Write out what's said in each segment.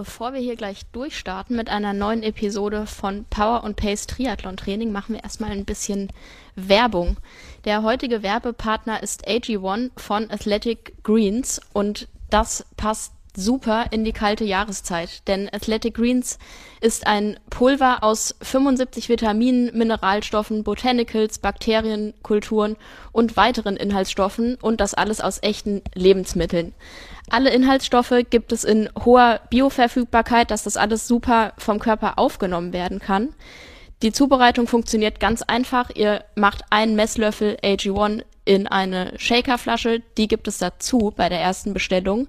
bevor wir hier gleich durchstarten mit einer neuen Episode von Power und Pace Triathlon Training, machen wir erstmal ein bisschen Werbung. Der heutige Werbepartner ist AG1 von Athletic Greens und das passt super in die kalte Jahreszeit, denn Athletic Greens ist ein Pulver aus 75 Vitaminen, Mineralstoffen, Botanicals, Bakterien, Kulturen und weiteren Inhaltsstoffen und das alles aus echten Lebensmitteln. Alle Inhaltsstoffe gibt es in hoher Bioverfügbarkeit, dass das alles super vom Körper aufgenommen werden kann. Die Zubereitung funktioniert ganz einfach. Ihr macht einen Messlöffel AG1 in eine Shakerflasche, die gibt es dazu bei der ersten Bestellung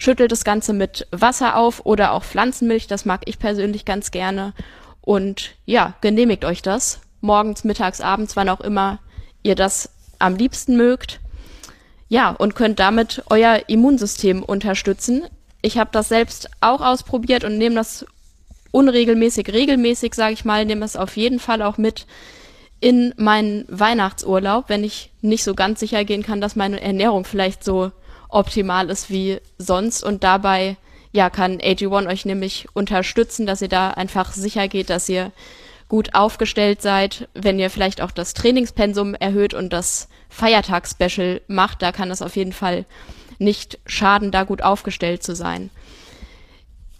schüttelt das Ganze mit Wasser auf oder auch Pflanzenmilch, das mag ich persönlich ganz gerne. Und ja, genehmigt euch das. Morgens, mittags, abends, wann auch immer ihr das am liebsten mögt. Ja, und könnt damit euer Immunsystem unterstützen. Ich habe das selbst auch ausprobiert und nehme das unregelmäßig, regelmäßig, sage ich mal, nehme es auf jeden Fall auch mit in meinen Weihnachtsurlaub, wenn ich nicht so ganz sicher gehen kann, dass meine Ernährung vielleicht so optimal ist wie sonst. Und dabei ja kann AG1 euch nämlich unterstützen, dass ihr da einfach sicher geht, dass ihr gut aufgestellt seid, wenn ihr vielleicht auch das Trainingspensum erhöht und das Feiertagsspecial macht, da kann es auf jeden Fall nicht schaden, da gut aufgestellt zu sein.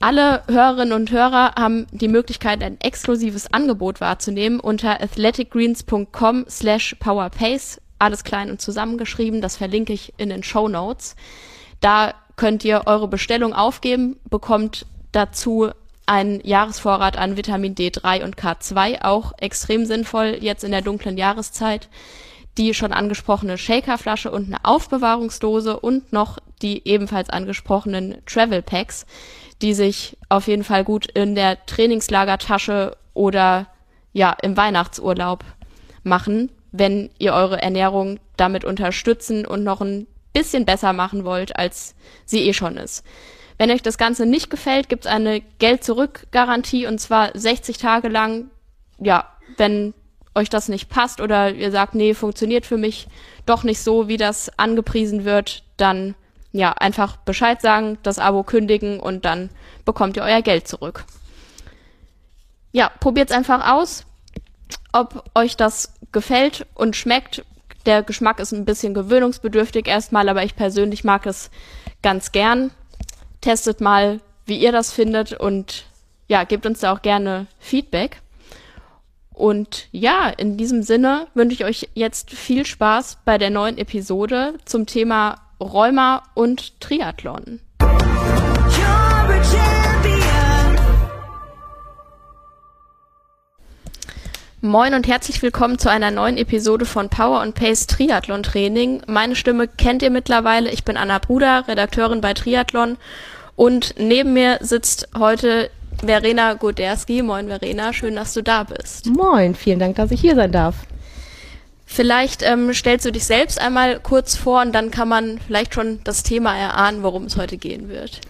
Alle Hörerinnen und Hörer haben die Möglichkeit, ein exklusives Angebot wahrzunehmen unter athleticgreens.com slash powerpace alles klein und zusammengeschrieben. Das verlinke ich in den Show Notes. Da könnt ihr eure Bestellung aufgeben, bekommt dazu einen Jahresvorrat an Vitamin D3 und K2, auch extrem sinnvoll jetzt in der dunklen Jahreszeit. Die schon angesprochene Shakerflasche und eine Aufbewahrungsdose und noch die ebenfalls angesprochenen Travel Packs, die sich auf jeden Fall gut in der Trainingslagertasche oder ja im Weihnachtsurlaub machen wenn ihr eure Ernährung damit unterstützen und noch ein bisschen besser machen wollt, als sie eh schon ist. Wenn euch das Ganze nicht gefällt, gibt es eine Geld-Zurück-Garantie und zwar 60 Tage lang. Ja, wenn euch das nicht passt oder ihr sagt, nee, funktioniert für mich doch nicht so, wie das angepriesen wird, dann ja, einfach Bescheid sagen, das Abo kündigen und dann bekommt ihr euer Geld zurück. Ja, probiert's einfach aus, ob euch das gefällt und schmeckt. Der Geschmack ist ein bisschen gewöhnungsbedürftig erstmal, aber ich persönlich mag es ganz gern. Testet mal, wie ihr das findet und ja, gebt uns da auch gerne Feedback. Und ja, in diesem Sinne wünsche ich euch jetzt viel Spaß bei der neuen Episode zum Thema Rheuma und Triathlon. Moin und herzlich willkommen zu einer neuen Episode von Power und Pace Triathlon Training. Meine Stimme kennt ihr mittlerweile. Ich bin Anna Bruder, Redakteurin bei Triathlon und neben mir sitzt heute Verena Goderski. Moin Verena, schön, dass du da bist. Moin, vielen Dank, dass ich hier sein darf. Vielleicht ähm, stellst du dich selbst einmal kurz vor und dann kann man vielleicht schon das Thema erahnen, worum es heute gehen wird.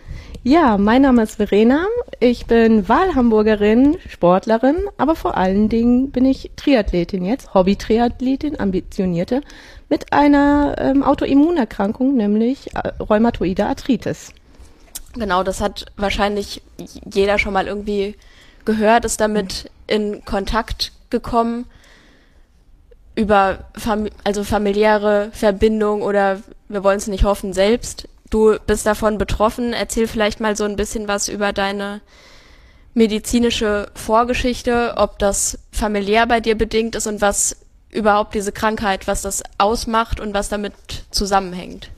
Ja, mein Name ist Verena. Ich bin Wahlhamburgerin, Sportlerin, aber vor allen Dingen bin ich Triathletin jetzt, Hobby-Triathletin, ambitionierte, mit einer ähm, Autoimmunerkrankung, nämlich äh, Rheumatoide Arthritis. Genau, das hat wahrscheinlich jeder schon mal irgendwie gehört, ist damit in Kontakt gekommen über Fam also familiäre Verbindung oder wir wollen es nicht hoffen selbst Du bist davon betroffen. Erzähl vielleicht mal so ein bisschen was über deine medizinische Vorgeschichte, ob das familiär bei dir bedingt ist und was überhaupt diese Krankheit, was das ausmacht und was damit zusammenhängt.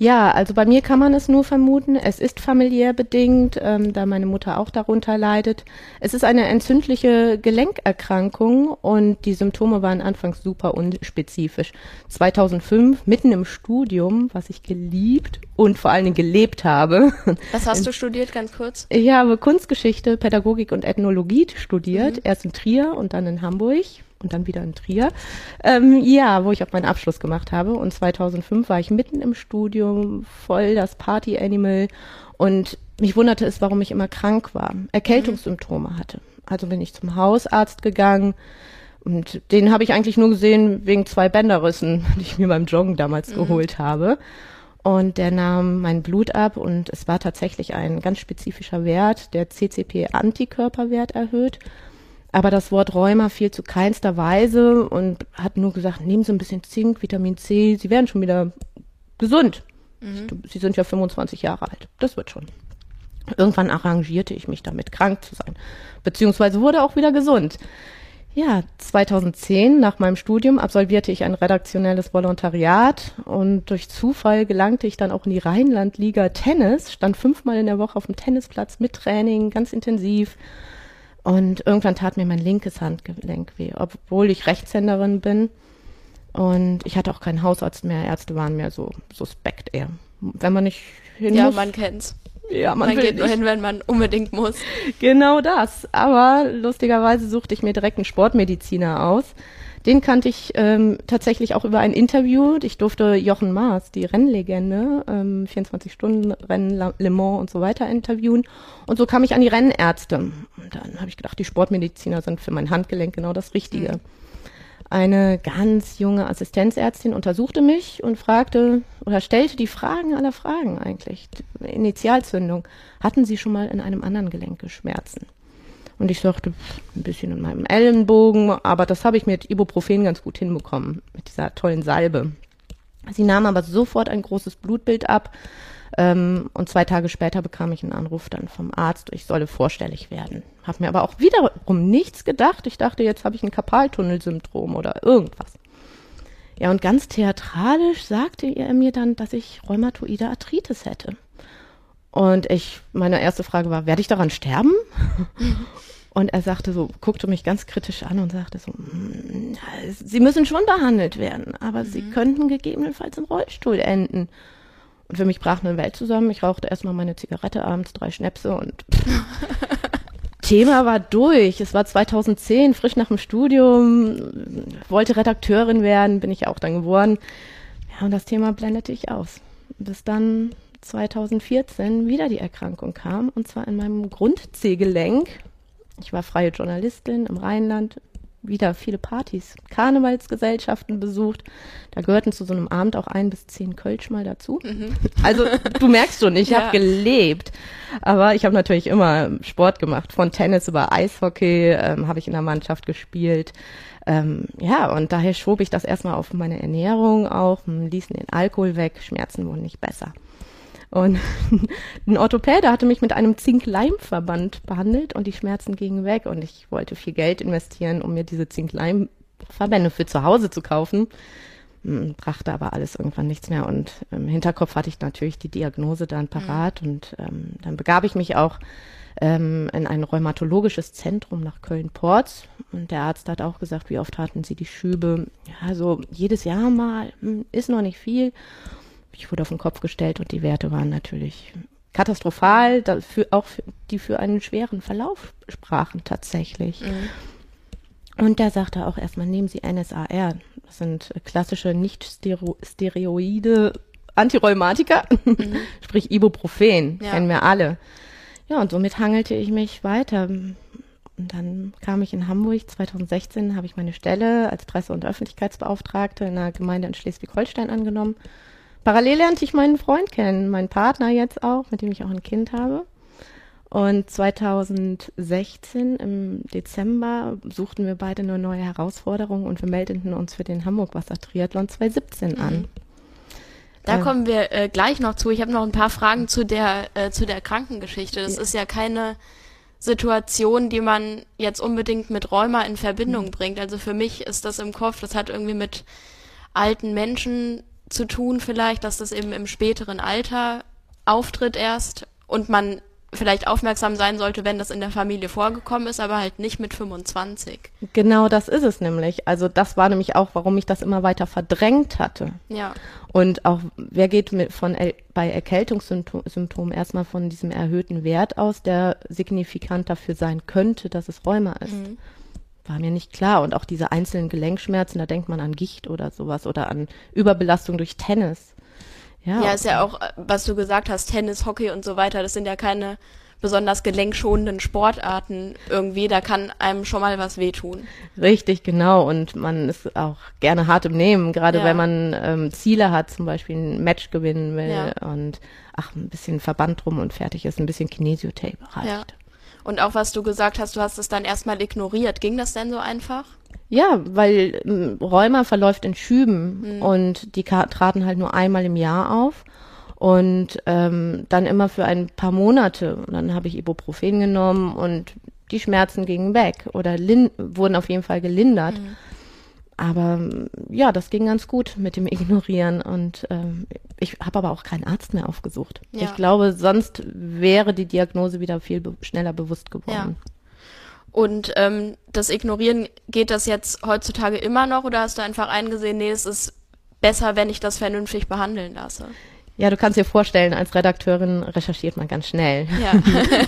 Ja, also bei mir kann man es nur vermuten. Es ist familiär bedingt, ähm, da meine Mutter auch darunter leidet. Es ist eine entzündliche Gelenkerkrankung und die Symptome waren anfangs super unspezifisch. 2005, mitten im Studium, was ich geliebt und vor allen Dingen gelebt habe. Was hast du studiert, ganz kurz? Ich habe Kunstgeschichte, Pädagogik und Ethnologie studiert, mhm. erst in Trier und dann in Hamburg und dann wieder in Trier. Ähm, ja, wo ich auch meinen Abschluss gemacht habe. Und 2005 war ich mitten im Studium, voll das Party-Animal. Und mich wunderte es, warum ich immer krank war, Erkältungssymptome hatte. Also bin ich zum Hausarzt gegangen. Und den habe ich eigentlich nur gesehen wegen zwei Bänderrissen, die ich mir beim Joggen damals mhm. geholt habe. Und der nahm mein Blut ab und es war tatsächlich ein ganz spezifischer Wert, der CCP-Antikörperwert erhöht. Aber das Wort Rheuma fiel zu keinster Weise und hat nur gesagt, nehmen Sie ein bisschen Zink, Vitamin C, Sie werden schon wieder gesund. Mhm. Sie sind ja 25 Jahre alt. Das wird schon. Irgendwann arrangierte ich mich damit, krank zu sein. Beziehungsweise wurde auch wieder gesund. Ja, 2010 nach meinem Studium absolvierte ich ein redaktionelles Volontariat und durch Zufall gelangte ich dann auch in die Rheinlandliga Tennis, stand fünfmal in der Woche auf dem Tennisplatz mit Training, ganz intensiv. Und irgendwann tat mir mein linkes Handgelenk weh, obwohl ich Rechtshänderin bin. Und ich hatte auch keinen Hausarzt mehr. Ärzte waren mir so suspekt eher. Wenn man nicht hin ja, muss. Ja, man kennt's. Ja, man, man geht nicht. nur hin, wenn man unbedingt muss. Genau das. Aber lustigerweise suchte ich mir direkt einen Sportmediziner aus. Den kannte ich ähm, tatsächlich auch über ein Interview. Ich durfte Jochen Maas, die Rennlegende, ähm, 24-Stunden-Rennen, Le Mans und so weiter interviewen. Und so kam ich an die Rennärzte. Und dann habe ich gedacht, die Sportmediziner sind für mein Handgelenk genau das Richtige. Mhm. Eine ganz junge Assistenzärztin untersuchte mich und fragte oder stellte die Fragen aller Fragen eigentlich. Initialzündung. Hatten Sie schon mal in einem anderen Gelenk Schmerzen? Und ich sagte, ein bisschen in meinem Ellenbogen, aber das habe ich mit Ibuprofen ganz gut hinbekommen, mit dieser tollen Salbe. Sie nahm aber sofort ein großes Blutbild ab ähm, und zwei Tage später bekam ich einen Anruf dann vom Arzt, ich solle vorstellig werden. Habe mir aber auch wiederum nichts gedacht. Ich dachte, jetzt habe ich ein Karpaltunnelsyndrom oder irgendwas. Ja, und ganz theatralisch sagte er mir dann, dass ich rheumatoide Arthritis hätte. Und ich, meine erste Frage war, werde ich daran sterben? Und er sagte so, guckte mich ganz kritisch an und sagte so, mm, Sie müssen schon behandelt werden, aber mhm. Sie könnten gegebenenfalls im Rollstuhl enden. Und für mich brach eine Welt zusammen. Ich rauchte erstmal meine Zigarette abends, drei Schnäpse und Thema war durch. Es war 2010, frisch nach dem Studium, wollte Redakteurin werden, bin ich auch dann geworden. Ja, und das Thema blendete ich aus. Bis dann 2014 wieder die Erkrankung kam, und zwar in meinem Grund-C-Gelenk. Ich war freie Journalistin im Rheinland, wieder viele Partys, Karnevalsgesellschaften besucht. Da gehörten zu so einem Abend auch ein bis zehn Kölsch mal dazu. Mhm. Also du merkst schon, ich ja. habe gelebt. Aber ich habe natürlich immer Sport gemacht. Von Tennis über Eishockey ähm, habe ich in der Mannschaft gespielt. Ähm, ja, und daher schob ich das erstmal auf meine Ernährung auch, ließen den Alkohol weg, Schmerzen wurden nicht besser. Und ein Orthopäde hatte mich mit einem Zink-Leim-Verband behandelt und die Schmerzen gingen weg und ich wollte viel Geld investieren, um mir diese Zink-Leim-Verbände für zu Hause zu kaufen. Hm, brachte aber alles irgendwann nichts mehr und im Hinterkopf hatte ich natürlich die Diagnose dann parat mhm. und ähm, dann begab ich mich auch ähm, in ein rheumatologisches Zentrum nach Köln-Porz und der Arzt hat auch gesagt, wie oft hatten Sie die Schübe? Ja, so jedes Jahr mal, hm, ist noch nicht viel ich wurde auf den Kopf gestellt und die Werte waren natürlich katastrophal, dafür, auch für, die für einen schweren Verlauf sprachen tatsächlich. Mhm. Und da sagte auch erstmal, nehmen Sie NSAR. Das sind klassische nicht-steroide Antirheumatika, mhm. sprich Ibuprofen, ja. kennen wir alle. Ja, und somit hangelte ich mich weiter. Und dann kam ich in Hamburg, 2016 habe ich meine Stelle als Presse- und Öffentlichkeitsbeauftragte in einer Gemeinde in Schleswig-Holstein angenommen Parallel lernte ich meinen Freund kennen, meinen Partner jetzt auch, mit dem ich auch ein Kind habe. Und 2016 im Dezember suchten wir beide eine neue Herausforderung und wir meldeten uns für den Hamburg Wasser Triathlon 2017 an. Mhm. Da äh, kommen wir äh, gleich noch zu. Ich habe noch ein paar Fragen zu der äh, zu der Krankengeschichte. Das ja. ist ja keine Situation, die man jetzt unbedingt mit Rheuma in Verbindung mhm. bringt. Also für mich ist das im Kopf, das hat irgendwie mit alten Menschen zu tun vielleicht, dass das eben im späteren Alter auftritt erst und man vielleicht aufmerksam sein sollte, wenn das in der Familie vorgekommen ist, aber halt nicht mit 25. Genau das ist es nämlich. Also das war nämlich auch, warum ich das immer weiter verdrängt hatte. Ja. Und auch, wer geht mit von bei Erkältungssymptomen erstmal von diesem erhöhten Wert aus, der signifikant dafür sein könnte, dass es Rheuma ist. Mhm war mir nicht klar. Und auch diese einzelnen Gelenkschmerzen, da denkt man an Gicht oder sowas oder an Überbelastung durch Tennis. Ja, ja ist ja auch, was du gesagt hast, Tennis, Hockey und so weiter, das sind ja keine besonders gelenkschonenden Sportarten irgendwie, da kann einem schon mal was wehtun. Richtig, genau. Und man ist auch gerne hart im Nehmen, gerade Ja. wenn man ähm, Ziele hat, zum Beispiel ein Match gewinnen will Ja. und ach, ein bisschen Verband drum und fertig ist, ein bisschen Kinesiotape reicht. Ja. Und auch was du gesagt hast, du hast es dann erstmal ignoriert. Ging das denn so einfach? Ja, weil ähm, Rheuma verläuft in Schüben und die traten halt nur einmal im Jahr auf und ähm, dann immer für ein paar Monate. Und dann habe ich Ibuprofen genommen und die Schmerzen gingen weg oder wurden auf jeden Fall gelindert. Aber ja, das ging ganz gut mit dem Ignorieren und ähm, ich habe aber auch keinen Arzt mehr aufgesucht. Ja. Ich glaube, sonst wäre die Diagnose wieder viel be schneller bewusst geworden. Und ähm, das Ignorieren, geht das jetzt heutzutage immer noch oder hast du einfach eingesehen, nee, es ist besser, wenn ich das vernünftig behandeln lasse? Ja, du kannst dir vorstellen, als Redakteurin recherchiert man ganz schnell. Ja,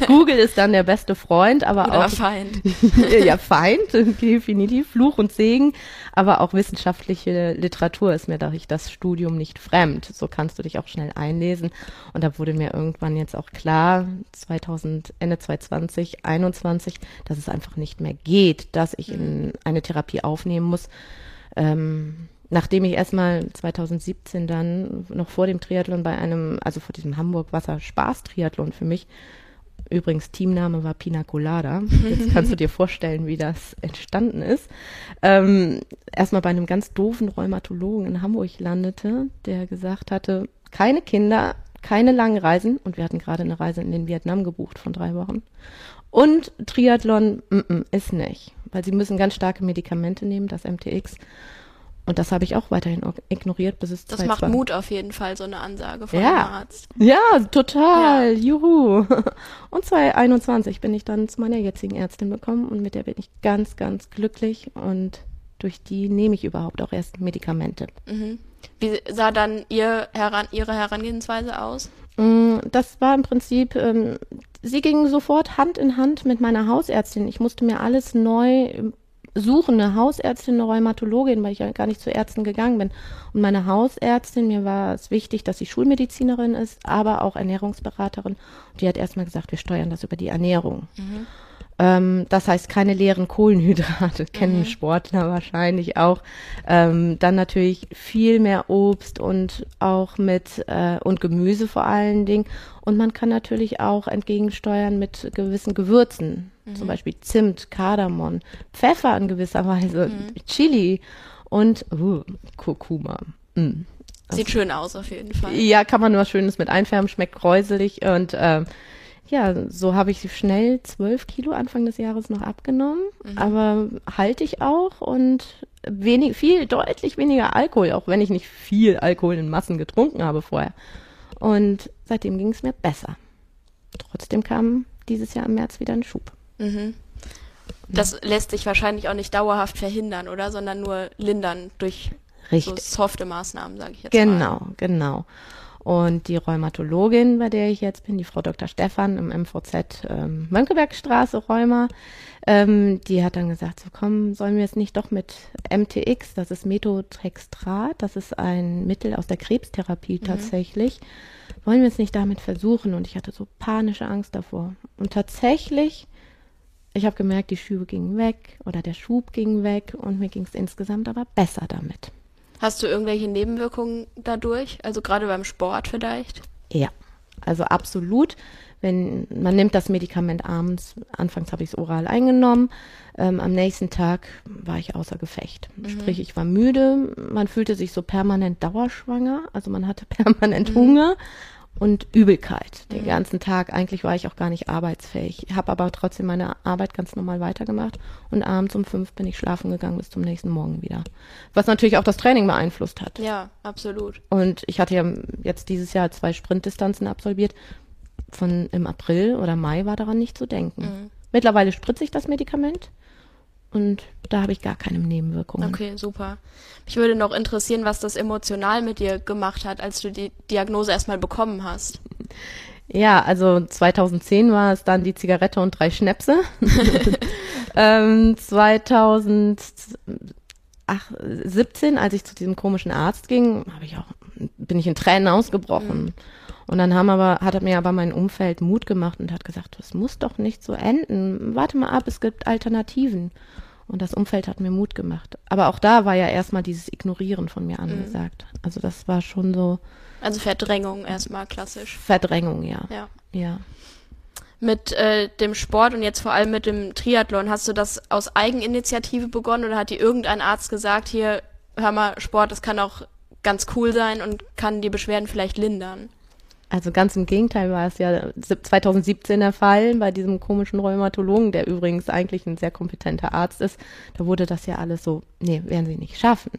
Google ist dann der beste Freund, aber oder auch Feind. ja Feind, definitiv Fluch und Segen, aber auch wissenschaftliche Literatur ist mir durch das Studium nicht fremd. So kannst du dich auch schnell einlesen. Und da wurde mir irgendwann jetzt auch klar, 2000 Ende 2020, 21, dass es einfach nicht mehr geht, dass ich in eine Therapie aufnehmen muss. Ähm, nachdem ich erstmal 2017 dann noch vor dem Triathlon bei einem, also vor diesem Hamburg-Wasser-Spaß-Triathlon für mich, übrigens Teamname war Pina Colada, jetzt kannst du dir vorstellen, wie das entstanden ist, ähm, erstmal bei einem ganz doofen Rheumatologen in Hamburg landete, der gesagt hatte, keine Kinder, keine langen Reisen und wir hatten gerade eine Reise in den Vietnam gebucht von drei Wochen. Und Triathlon mm -mm, ist nicht, weil sie müssen ganz starke Medikamente nehmen, das MTX. Und das habe ich auch weiterhin ignoriert, bis es Das 2020 macht Mut auf jeden Fall, so eine Ansage von Ja. einem Arzt. Ja, total. Juhu. Und 2021 bin ich dann zu meiner jetzigen Ärztin bekommen und mit der bin ich ganz, ganz glücklich und durch die nehme ich überhaupt auch erst Medikamente. Mhm. Wie sah dann ihr heran, Ihre Herangehensweise aus? Mm, Das war im Prinzip, ähm, sie ging sofort Hand in Hand mit meiner Hausärztin. Ich musste mir alles neu suchen, eine Hausärztin, eine Rheumatologin, weil ich ja gar nicht zu Ärzten gegangen bin. Und meine Hausärztin, mir war es wichtig, dass sie Schulmedizinerin ist, aber auch Ernährungsberaterin. Und die hat erstmal gesagt, wir steuern das über die Ernährung. Ähm, das heißt keine leeren Kohlenhydrate, kennen Sportler wahrscheinlich auch. Ähm, dann natürlich viel mehr Obst und auch mit äh, und Gemüse vor allen Dingen. Und man kann natürlich auch entgegensteuern mit gewissen Gewürzen, zum Beispiel Zimt, Kardamom, Pfeffer in gewisser Weise, Chili und uh, Kurkuma. Mm. Sieht schön aus auf jeden Fall. Ja, kann man was Schönes mit einfärben, schmeckt kräuselig und ähm, ja, so habe ich schnell zwölf Kilo Anfang des Jahres noch abgenommen, aber halte ich auch und wenig, viel, deutlich weniger Alkohol, auch wenn ich nicht viel Alkohol in Massen getrunken habe vorher. Und seitdem ging es mir besser. Trotzdem kam dieses Jahr im März wieder ein Schub. Mhm. Das lässt sich wahrscheinlich auch nicht dauerhaft verhindern, oder? Sondern nur lindern durch so Richtig. softe Maßnahmen, sage ich jetzt mal. Genau, genau. Und die Rheumatologin, bei der ich jetzt bin, die Frau Dr. Stefan im MVZ ähm, Mönckebergstraße Rheuma, ähm, die hat dann gesagt, so komm, sollen wir jetzt nicht doch mit MTX, das ist Methotrextrat, das ist ein Mittel aus der Krebstherapie tatsächlich, wollen wir es nicht damit versuchen? Und ich hatte so panische Angst davor. Und tatsächlich, ich habe gemerkt, die Schübe gingen weg oder der Schub ging weg und mir ging es insgesamt aber besser damit. Hast du irgendwelche Nebenwirkungen dadurch? Also gerade beim Sport vielleicht? Ja, also absolut. Wenn man nimmt das Medikament abends, anfangs habe ich es oral eingenommen, ähm, am nächsten Tag war ich außer Gefecht. Sprich, ich war müde, man fühlte sich so permanent dauerschwanger, also man hatte permanent Hunger und Übelkeit den ganzen Tag. Eigentlich war ich auch gar nicht arbeitsfähig, habe aber trotzdem meine Arbeit ganz normal weitergemacht und abends um fünf bin ich schlafen gegangen bis zum nächsten Morgen wieder. Was natürlich auch das Training beeinflusst hat. Ja, absolut. Und ich hatte ja jetzt dieses Jahr zwei Sprintdistanzen absolviert. Von im April oder Mai war daran nicht zu denken. Mhm. Mittlerweile spritze ich das Medikament und da habe ich gar keine Nebenwirkungen. Okay, super. Mich würde noch interessieren, was das emotional mit dir gemacht hat, als du die Diagnose erstmal bekommen hast. Ja, also 2010 war es dann die Zigarette und drei Schnäpse. ähm, 2017, als ich zu diesem komischen Arzt ging, habe ich auch bin ich in Tränen ausgebrochen. Mhm. Und dann haben aber, hat mir aber mein Umfeld Mut gemacht und hat gesagt, das muss doch nicht so enden. Warte mal ab, es gibt Alternativen. Und das Umfeld hat mir Mut gemacht. Aber auch da war ja erstmal dieses Ignorieren von mir angesagt. Also das war schon so Also Verdrängung erstmal klassisch. Verdrängung, ja. Ja. Ja. Mit äh, dem Sport und jetzt vor allem mit dem Triathlon, hast du das aus Eigeninitiative begonnen oder hat dir irgendein Arzt gesagt, hier, hör mal, Sport, das kann auch ganz cool sein und kann die Beschwerden vielleicht lindern? Also ganz im Gegenteil war es ja 2017 der Fall bei diesem komischen Rheumatologen, der übrigens eigentlich ein sehr kompetenter Arzt ist. Da wurde das ja alles so, nee, werden sie nicht schaffen.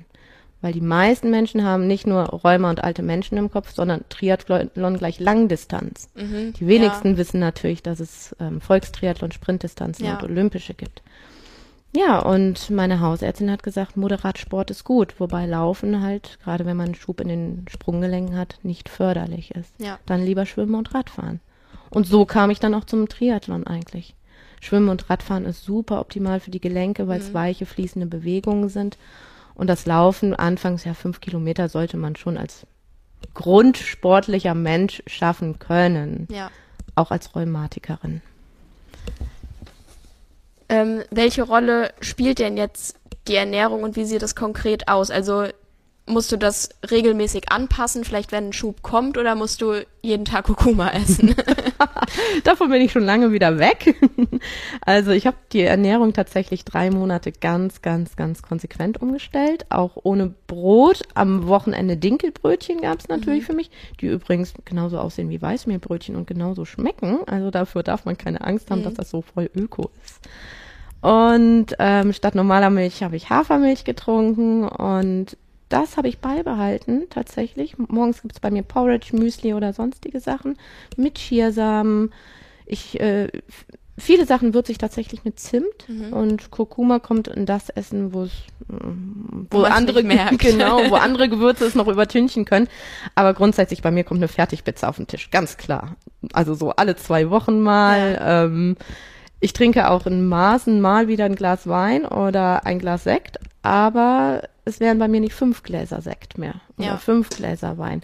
Weil die meisten Menschen haben nicht nur Rheuma und alte Menschen im Kopf, sondern Triathlon gleich Langdistanz. Mhm, Die wenigsten wissen natürlich, dass es ähm, Volkstriathlon, Sprintdistanzen Ja. und Olympische gibt. Ja, und meine Hausärztin hat gesagt, Moderatsport ist gut, wobei Laufen halt, gerade wenn man einen Schub in den Sprunggelenken hat, nicht förderlich ist. Ja. Dann lieber Schwimmen und Radfahren. Und so kam ich dann auch zum Triathlon eigentlich. Schwimmen und Radfahren ist super optimal für die Gelenke, weil es weiche, fließende Bewegungen sind. Und das Laufen, anfangs ja fünf Kilometer, sollte man schon als grundsportlicher Mensch schaffen können. Ja. Auch als Rheumatikerin. Ähm, welche Rolle spielt denn jetzt die Ernährung und wie sieht das konkret aus? Also musst du das regelmäßig anpassen, vielleicht wenn ein Schub kommt, oder musst du jeden Tag Kurkuma essen? Davon bin ich schon lange wieder weg. Also ich habe die Ernährung tatsächlich drei Monate ganz, ganz, ganz konsequent umgestellt. Auch ohne Brot. Am Wochenende Dinkelbrötchen gab es natürlich für mich, die übrigens genauso aussehen wie Weißmehlbrötchen und genauso schmecken. Also dafür darf man keine Angst haben, dass das so voll öko ist. Und ähm, statt normaler Milch habe ich Hafermilch getrunken und das habe ich beibehalten tatsächlich. Morgens gibt es bei mir Porridge, Müsli oder sonstige Sachen mit Chiasamen. Ich äh, viele Sachen würze ich tatsächlich mit Zimt und Kurkuma kommt in das Essen, wo es mm, wo, Wo man's andere genau, wo andere Gewürze es noch übertünchen können. Aber grundsätzlich bei mir kommt eine Fertigpizza auf den Tisch, ganz klar. Also so alle zwei Wochen mal. Ähm, ich trinke auch in Maßen mal wieder ein Glas Wein oder ein Glas Sekt, aber es wären bei mir nicht fünf Gläser Sekt mehr oder Ja. fünf Gläser Wein.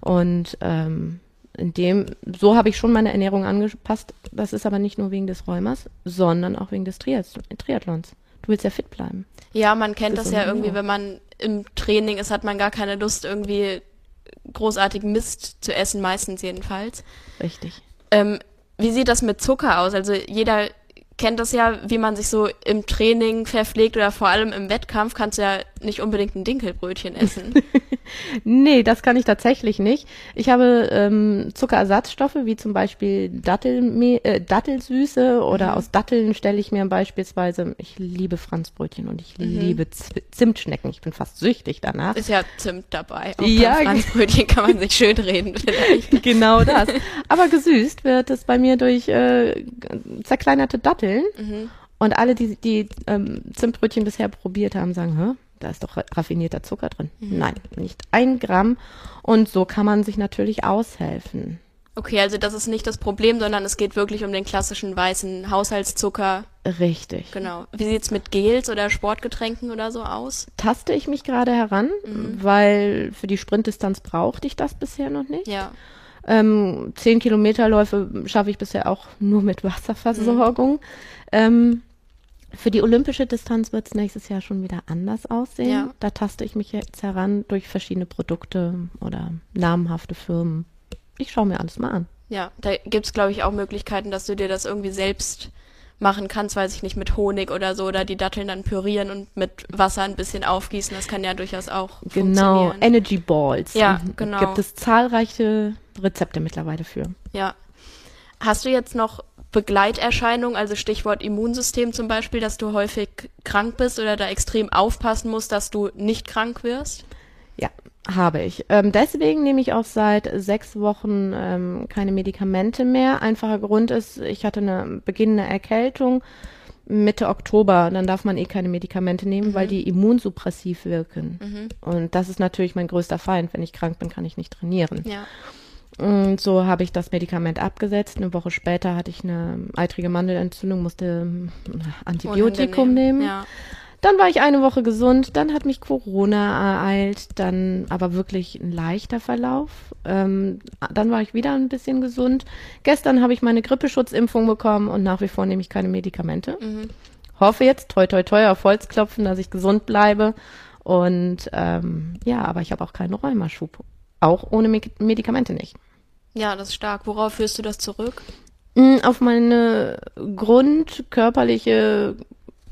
Und ähm, in dem, so habe ich schon meine Ernährung angepasst. Das ist aber nicht nur wegen des Rheumas, sondern auch wegen des Triath Triathlons. Du willst ja fit bleiben. ja, man kennt Das das ja irgendwie, ja. wenn man im Training ist, hat man gar keine Lust, irgendwie großartig Mist zu essen, meistens jedenfalls. Richtig. Ähm, wie sieht das mit Zucker aus? Also jeder kennt das ja, wie man sich so im Training verpflegt oder vor allem im Wettkampf kannst du ja nicht unbedingt ein Dinkelbrötchen essen. Nee, das kann ich tatsächlich nicht. Ich habe ähm, Zuckerersatzstoffe, wie zum Beispiel Dattelme äh, Dattelsüße oder aus Datteln stelle ich mir beispielsweise, ich liebe Franzbrötchen und ich liebe Z Zimtschnecken. Ich bin fast süchtig danach. Ist ja Zimt dabei. Auch Ja, Franzbrötchen kann man sich schön reden vielleicht. genau das. Aber gesüßt wird es bei mir durch äh, zerkleinerte Datteln. Und alle, die die ähm, Zimtbrötchen bisher probiert haben, sagen, Hä, da ist doch ra- raffinierter Zucker drin. Nein, nicht ein Gramm. Und so kann man sich natürlich aushelfen. Okay, also das ist nicht das Problem, sondern es geht wirklich um den klassischen weißen Haushaltszucker. Richtig. Genau. Wie sieht's mit Gels oder Sportgetränken oder so aus? Taste ich mich gerade heran, weil für die Sprintdistanz brauchte ich das bisher noch nicht. Ja. Ähm, zehn Kilometerläufe schaffe ich bisher auch nur mit Wasserversorgung. Ähm, für die olympische Distanz wird es nächstes Jahr schon wieder anders aussehen. Ja. Da taste ich mich jetzt heran durch verschiedene Produkte oder namhafte Firmen. Ich schaue mir alles mal an. Ja, da gibt's glaube ich auch Möglichkeiten, dass du dir das irgendwie selbst machen kannst, weiß ich nicht, mit Honig oder so, oder die Datteln dann pürieren und mit Wasser ein bisschen aufgießen. Das kann ja durchaus auch Genau, funktionieren. Energy Balls. Ja, Mhm. genau. Gibt es zahlreiche Rezepte mittlerweile für. Ja. Hast du jetzt noch Begleiterscheinungen, also Stichwort Immunsystem zum Beispiel, dass du häufig krank bist oder da extrem aufpassen musst, dass du nicht krank wirst? Ja, habe ich. Ähm, deswegen nehme ich auch seit sechs Wochen ähm, keine Medikamente mehr. Einfacher Grund ist, ich hatte eine beginnende Erkältung Mitte Oktober. Dann darf man eh keine Medikamente nehmen, weil die immunsuppressiv wirken. Und das ist natürlich mein größter Feind. Wenn ich krank bin, kann ich nicht trainieren. Ja. Und so habe ich das Medikament abgesetzt. Eine Woche später hatte ich eine eitrige Mandelentzündung, musste ähm, Antibiotikum Unangenehm. nehmen. Ja. Dann war ich eine Woche gesund, dann hat mich Corona ereilt, dann aber wirklich ein leichter Verlauf. Ähm, dann war ich wieder ein bisschen gesund. Gestern habe ich meine Grippeschutzimpfung bekommen und nach wie vor nehme ich keine Medikamente. Mhm. Hoffe jetzt, toi toi toi, auf Holz klopfen, dass ich gesund bleibe. Und ähm, ja, aber ich habe auch keinen Rheumaschub. Auch ohne Me Medikamente nicht. Ja, das ist stark. Worauf führst du das zurück? Mm, auf meine grundkörperliche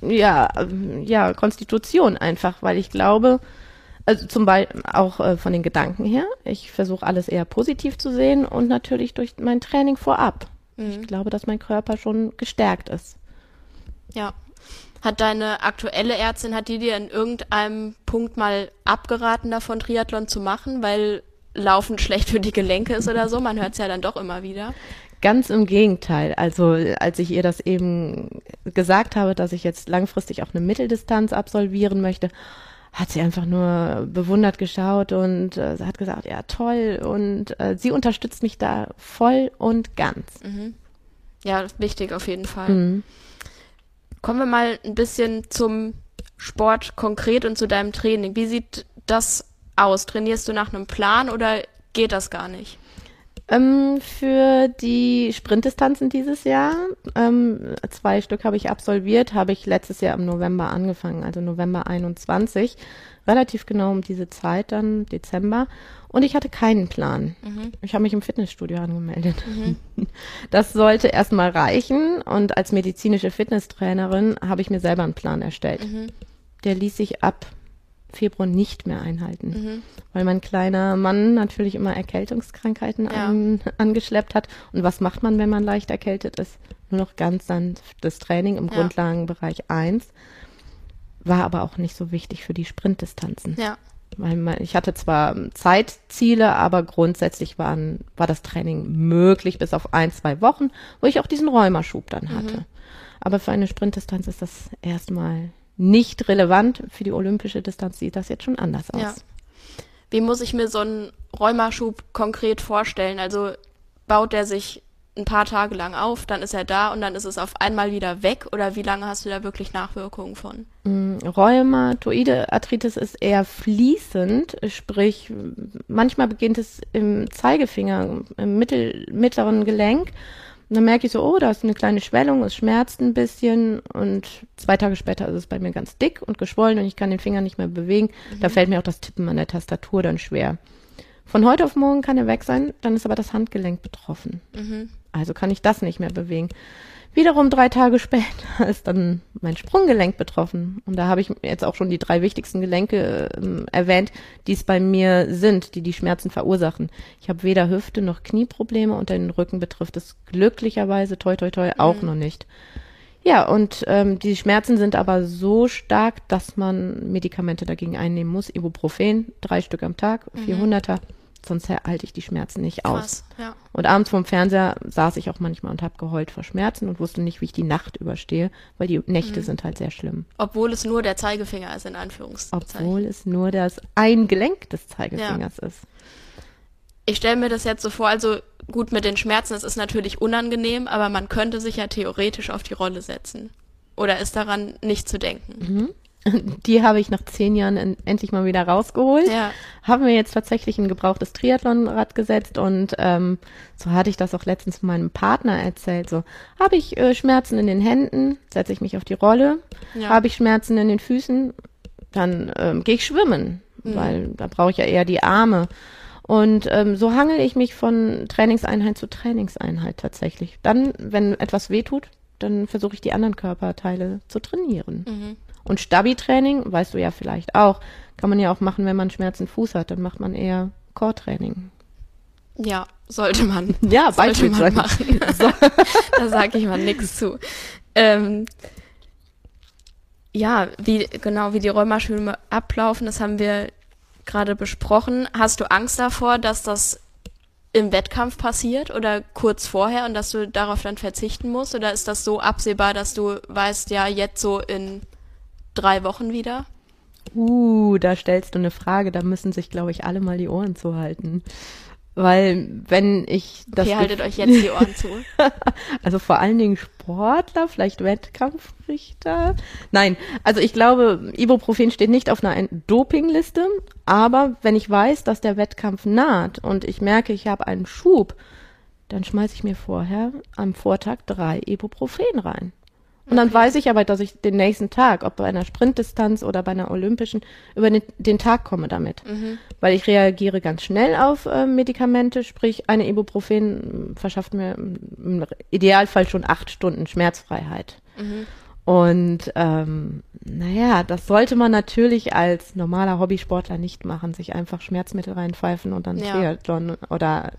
ja, ja, Konstitution einfach, weil ich glaube, also zum Beispiel auch äh, von den Gedanken her, ich versuche alles eher positiv zu sehen und natürlich durch mein Training vorab. Mhm. Ich glaube, dass mein Körper schon gestärkt ist. Ja. Hat deine aktuelle Ärztin, hat die dir in irgendeinem Punkt mal abgeraten davon, Triathlon zu machen, weil Laufen schlecht für die Gelenke ist oder so? Man hört es ja dann doch immer wieder. Ganz im Gegenteil. Also als ich ihr das eben gesagt habe, dass ich jetzt langfristig auch eine Mitteldistanz absolvieren möchte, hat sie einfach nur bewundert geschaut und äh, hat gesagt, ja toll. Und äh, sie unterstützt mich da voll und ganz. Mhm. Ja, wichtig auf jeden Fall. Mhm. Kommen wir mal ein bisschen zum Sport konkret und zu deinem Training. Wie sieht das aus? Trainierst du nach einem Plan oder geht das gar nicht? Ähm, für die Sprintdistanzen dieses Jahr, ähm, zwei Stück habe ich absolviert, habe ich letztes Jahr im November angefangen, also November 21, relativ genau um diese Zeit dann, Dezember. Und ich hatte keinen Plan. Mhm. Ich habe mich im Fitnessstudio angemeldet. Mhm. Das sollte erstmal reichen und als medizinische Fitnesstrainerin habe ich mir selber einen Plan erstellt. Mhm. Der ließ sich ab Februar nicht mehr einhalten, mhm. weil mein kleiner Mann natürlich immer Erkältungskrankheiten ja. an, angeschleppt hat. Und was macht man, wenn man leicht erkältet ist? Nur noch ganz sanftes Training im ja. Grundlagenbereich 1. War aber auch nicht so wichtig für die Sprintdistanzen. Ja. Weil man, ich hatte zwar Zeitziele, aber grundsätzlich waren, war das Training möglich bis auf ein, zwei Wochen, wo ich auch diesen Rheumaschub dann hatte. Mhm. Aber für eine Sprintdistanz ist das erstmal nicht relevant. Für die olympische Distanz sieht das jetzt schon anders aus. Ja. Wie muss ich mir so einen Rheumaschub konkret vorstellen? Also baut der sich ein paar Tage lang auf, dann ist er da und dann ist es auf einmal wieder weg oder wie lange hast du da wirklich Nachwirkungen von? Mm, Rheumatoide Arthritis ist eher fließend, sprich manchmal beginnt es im Zeigefinger, im mittel, mittleren Gelenk und dann merke ich so, oh, da ist eine kleine Schwellung, es schmerzt ein bisschen und zwei Tage später ist es bei mir ganz dick und geschwollen und ich kann den Finger nicht mehr bewegen. Mhm. Da fällt mir auch das Tippen an der Tastatur dann schwer. Von heute auf morgen kann er weg sein, dann ist aber das Handgelenk betroffen. Mhm. Also kann ich das nicht mehr bewegen. Wiederum drei Tage später ist dann mein Sprunggelenk betroffen. Und da habe ich jetzt auch schon die drei wichtigsten Gelenke äh, erwähnt, die es bei mir sind, die die Schmerzen verursachen. Ich habe weder Hüfte noch Knieprobleme und den Rücken betrifft es glücklicherweise toi toi toi auch mhm. noch nicht. Ja, und ähm, die Schmerzen sind aber so stark, dass man Medikamente dagegen einnehmen muss. Ibuprofen, drei Stück am Tag, mhm. 400er sonst halte ich die Schmerzen nicht Krass, aus. Ja. Und abends vorm Fernseher saß ich auch manchmal und habe geheult vor Schmerzen und wusste nicht, wie ich die Nacht überstehe, weil die Nächte mhm. sind halt sehr schlimm. Obwohl es nur der Zeigefinger ist, in Anführungszeichen. Obwohl es nur das ein Gelenk des Zeigefingers ja. ist. Ich stelle mir das jetzt so vor, also gut mit den Schmerzen, es ist natürlich unangenehm, aber man könnte sich ja theoretisch auf die Rolle setzen. Oder ist daran nicht zu denken? Mhm. Die habe ich nach zehn Jahren in, endlich mal wieder rausgeholt. Ja. Haben wir jetzt tatsächlich ein gebrauchtes Triathlonrad gesetzt und ähm, so hatte ich das auch letztens meinem Partner erzählt. So habe ich äh, Schmerzen in den Händen, setze ich mich auf die Rolle. Ja. Habe ich Schmerzen in den Füßen, dann ähm, gehe ich schwimmen, mhm. weil da brauche ich ja eher die Arme. Und ähm, so hangel ich mich von Trainingseinheit zu Trainingseinheit tatsächlich. Dann, wenn etwas wehtut, dann versuche ich die anderen Körperteile zu trainieren. Mhm. Und Stabi-Training, weißt du ja vielleicht auch, kann man ja auch machen, wenn man Schmerzen Fuß hat. Dann macht man eher Core-Training. Ja, sollte man. Ja, sollte man machen. So. da sage ich mal nichts zu. Ähm, ja, wie genau wie die Rheumaschübe ablaufen, das haben wir gerade besprochen. Hast du Angst davor, dass das im Wettkampf passiert oder kurz vorher und dass du darauf dann verzichten musst? Oder ist das so absehbar, dass du weißt, ja, jetzt so in drei Wochen wieder. Uh, da stellst du eine Frage, da müssen sich, glaube ich, alle mal die Ohren zuhalten. weil wenn ich das. Okay, haltet euch jetzt die Ohren zu. also vor allen Dingen Sportler, vielleicht Wettkampfrichter. Nein, also ich glaube, Ibuprofen steht nicht auf einer Dopingliste, aber wenn ich weiß, dass der Wettkampf naht und ich merke, ich habe einen Schub, dann schmeiße ich mir vorher am Vortag drei Ibuprofen rein. Und dann weiß ich aber, dass ich den nächsten Tag, ob bei einer Sprintdistanz oder bei einer olympischen, über den, den Tag komme damit. Mhm. Weil ich reagiere ganz schnell auf äh, Medikamente, sprich eine Ibuprofen verschafft mir im Idealfall schon acht Stunden Schmerzfreiheit. Mhm. Und ähm, naja, das sollte man natürlich als normaler Hobbysportler nicht machen, sich einfach Schmerzmittel reinpfeifen und dann ja. Triathlon oder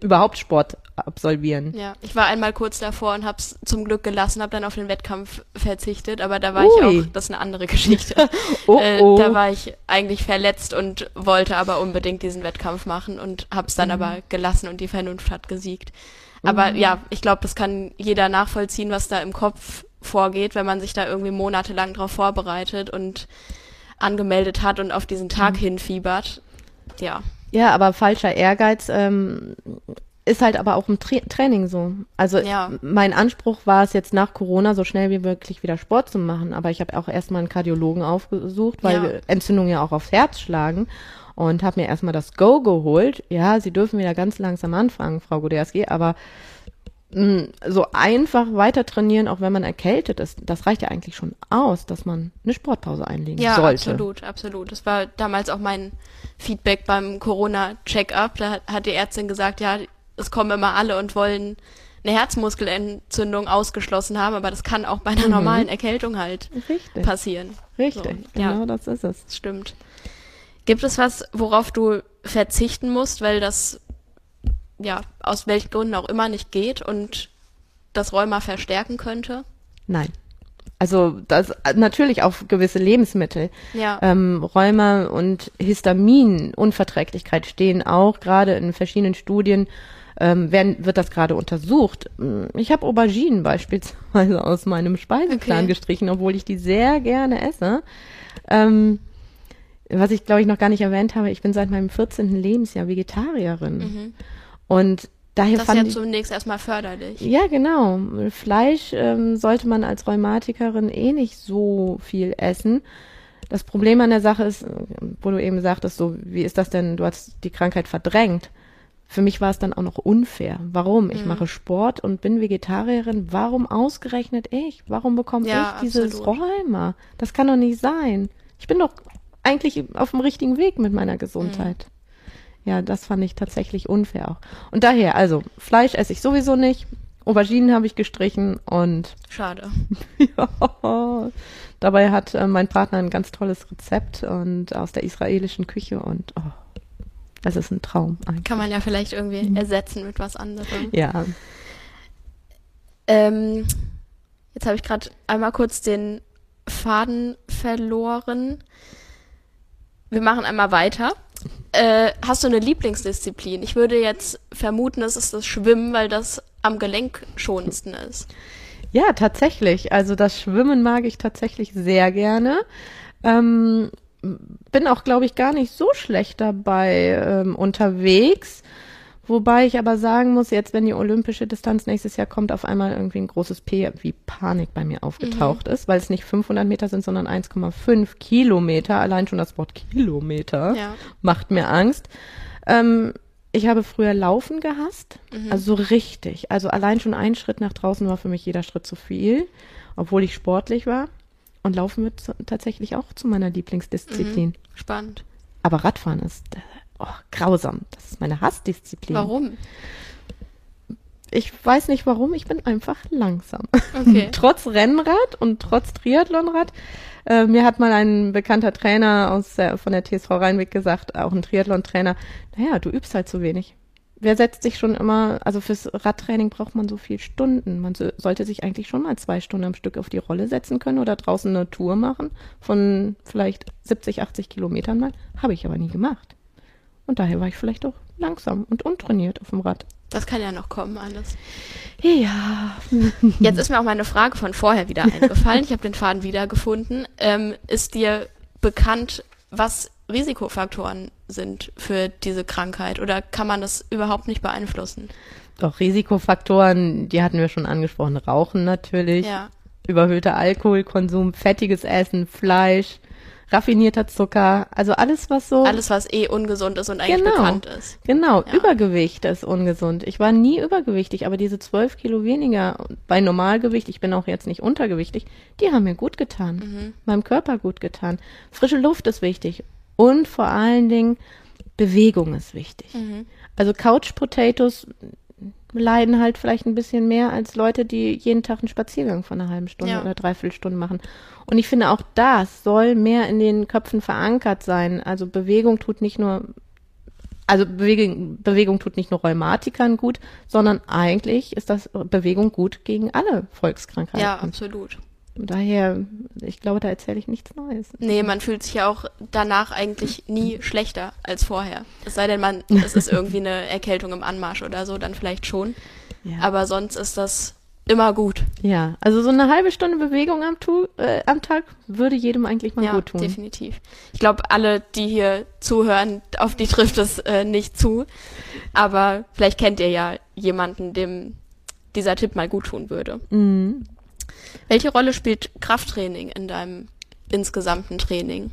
überhaupt Sport absolvieren. Ja, ich war einmal kurz davor und hab's zum Glück gelassen, habe dann auf den Wettkampf verzichtet, aber da war Ui. ich auch, das ist eine andere Geschichte. oh, äh, oh. Da war ich eigentlich verletzt und wollte aber unbedingt diesen Wettkampf machen und hab's dann mhm. aber gelassen und die Vernunft hat gesiegt. Aber mhm. ja, ich glaube, das kann jeder nachvollziehen, was da im Kopf vorgeht, wenn man sich da irgendwie monatelang drauf vorbereitet und angemeldet hat und auf diesen Tag mhm. hinfiebert. Ja. Ja, aber falscher Ehrgeiz ähm, ist halt aber auch im Tra Training so. Also ja. mein Anspruch war es jetzt nach Corona so schnell wie möglich wieder Sport zu machen, aber ich habe auch erstmal einen Kardiologen aufgesucht, weil ja. Entzündungen ja auch aufs Herz schlagen und habe mir erstmal das Go geholt. Ja, Sie dürfen wieder ganz langsam anfangen, Frau Goderski, aber so einfach weiter trainieren, auch wenn man erkältet ist, das reicht ja eigentlich schon aus, dass man eine Sportpause einlegen ja, sollte. Ja, absolut, absolut. Das war damals auch mein Feedback beim Corona-Check-up. Da hat die Ärztin gesagt, ja, es kommen immer alle und wollen eine Herzmuskelentzündung ausgeschlossen haben, aber das kann auch bei einer mhm. normalen Erkältung halt Richtig. passieren. Richtig, so, genau ja, das ist es. Stimmt. Gibt es was, worauf du verzichten musst, weil das ja, aus welchen Gründen auch immer nicht geht und das Rheuma verstärken könnte? Nein. Also das natürlich auf gewisse Lebensmittel. Ja. Ähm, Rheuma und Histaminunverträglichkeit stehen auch gerade in verschiedenen Studien ähm, werden, wird das gerade untersucht. Ich habe Auberginen beispielsweise aus meinem Speiseplan okay. gestrichen, obwohl ich die sehr gerne esse. Ähm, was ich glaube ich noch gar nicht erwähnt habe, ich bin seit meinem 14. Lebensjahr Vegetarierin. Mhm. Und daher das fand ist ja zunächst erstmal förderlich. Ja, genau. Fleisch ähm, sollte man als Rheumatikerin eh nicht so viel essen. Das Problem an der Sache ist, wo du eben sagtest, so, wie ist das denn, du hast die Krankheit verdrängt. Für mich war es dann auch noch unfair. Warum? Ich mhm. mache Sport und bin Vegetarierin. Warum ausgerechnet ich? Warum bekomme ja, ich dieses absolut. Rheuma? Das kann doch nicht sein. Ich bin doch eigentlich auf dem richtigen Weg mit meiner Gesundheit. Mhm. Ja, das fand ich tatsächlich unfair auch. Und daher, also Fleisch esse ich sowieso nicht. Auberginen habe ich gestrichen und schade. ja, dabei hat äh, mein Partner ein ganz tolles Rezept und aus der israelischen Küche und oh, das ist ein Traum. Eigentlich. Kann man ja vielleicht irgendwie mhm. ersetzen mit was anderem. Ja. Ähm, jetzt habe ich gerade einmal kurz den Faden verloren. Wir machen einmal weiter. Äh, hast du eine Lieblingsdisziplin? Ich würde jetzt vermuten, es ist das Schwimmen, weil das am gelenkschonendsten ist. Ja, tatsächlich. Also das Schwimmen mag ich tatsächlich sehr gerne. Ähm, bin auch, glaube ich, gar nicht so schlecht dabei ähm, unterwegs. Wobei ich aber sagen muss, jetzt, wenn die olympische Distanz nächstes Jahr kommt, auf einmal irgendwie ein großes P wie Panik bei mir aufgetaucht mhm. ist, weil es nicht 500 Meter sind, sondern 1,5 Kilometer. Allein schon das Wort Kilometer ja. macht mir Angst. Ähm, ich habe früher Laufen gehasst, mhm. also so richtig. Also allein schon ein Schritt nach draußen war für mich jeder Schritt zu viel, obwohl ich sportlich war. Und Laufen wird tatsächlich auch zu meiner Lieblingsdisziplin. Mhm. Spannend. Aber Radfahren ist oh, grausam. Das ist meine Hassdisziplin. Warum? Ich weiß nicht warum, ich bin einfach langsam. Okay. trotz Rennrad und trotz Triathlonrad. Äh, mir hat mal ein bekannter Trainer aus der, von der TSV Rheinweg gesagt, auch ein Triathlon-Trainer, naja, du übst halt zu wenig. Wer setzt sich schon immer, also fürs Radtraining braucht man so viel Stunden. Man so, sollte sich eigentlich schon mal zwei Stunden am Stück auf die Rolle setzen können oder draußen eine Tour machen von vielleicht 70, 80 Kilometern mal. Habe ich aber nie gemacht. Und daher war ich vielleicht auch langsam und untrainiert auf dem Rad. Das kann ja noch kommen, alles. Ja. Jetzt ist mir auch meine Frage von vorher wieder eingefallen. Ich habe den Faden wiedergefunden. Ähm, ist dir bekannt, was Risikofaktoren sind für diese Krankheit oder kann man das überhaupt nicht beeinflussen? Doch, Risikofaktoren, die hatten wir schon angesprochen. Rauchen natürlich, Ja. überhöhter Alkoholkonsum, fettiges Essen, Fleisch, raffinierter Zucker, also alles, was so. Alles, was eh ungesund ist und eigentlich Genau. bekannt ist. Genau, Ja. Übergewicht ist ungesund. Ich war nie übergewichtig, aber diese zwölf Kilo weniger bei Normalgewicht, ich bin auch jetzt nicht untergewichtig, die haben mir gut getan, Mhm. meinem Körper gut getan. Frische Luft ist wichtig und vor allen Dingen Bewegung ist wichtig. Mhm. Also Couch Potatoes leiden halt vielleicht ein bisschen mehr als Leute, die jeden Tag einen Spaziergang von einer halben Stunde Ja. oder dreiviertel Stunde machen. Und ich finde auch das soll mehr in den Köpfen verankert sein. Also Bewegung tut nicht nur, also Bewegung, Bewegung tut nicht nur Rheumatikern gut, sondern eigentlich ist das Bewegung gut gegen alle Volkskrankheiten. Ja, absolut. Daher, ich glaube, da erzähle ich nichts Neues. Nee, man fühlt sich ja auch danach eigentlich nie schlechter als vorher. Es sei denn, man, es ist irgendwie eine Erkältung im Anmarsch oder so, dann vielleicht schon. Ja. Aber sonst ist das immer gut. Ja, also so eine halbe Stunde Bewegung am, tu äh, am Tag würde jedem eigentlich mal ja, gut tun. definitiv. Ich glaube, alle, die hier zuhören, auf die trifft es äh, nicht zu. Aber vielleicht kennt ihr ja jemanden, dem dieser Tipp mal gut tun würde. Mhm. Welche Rolle spielt Krafttraining in deinem insgesamten Training?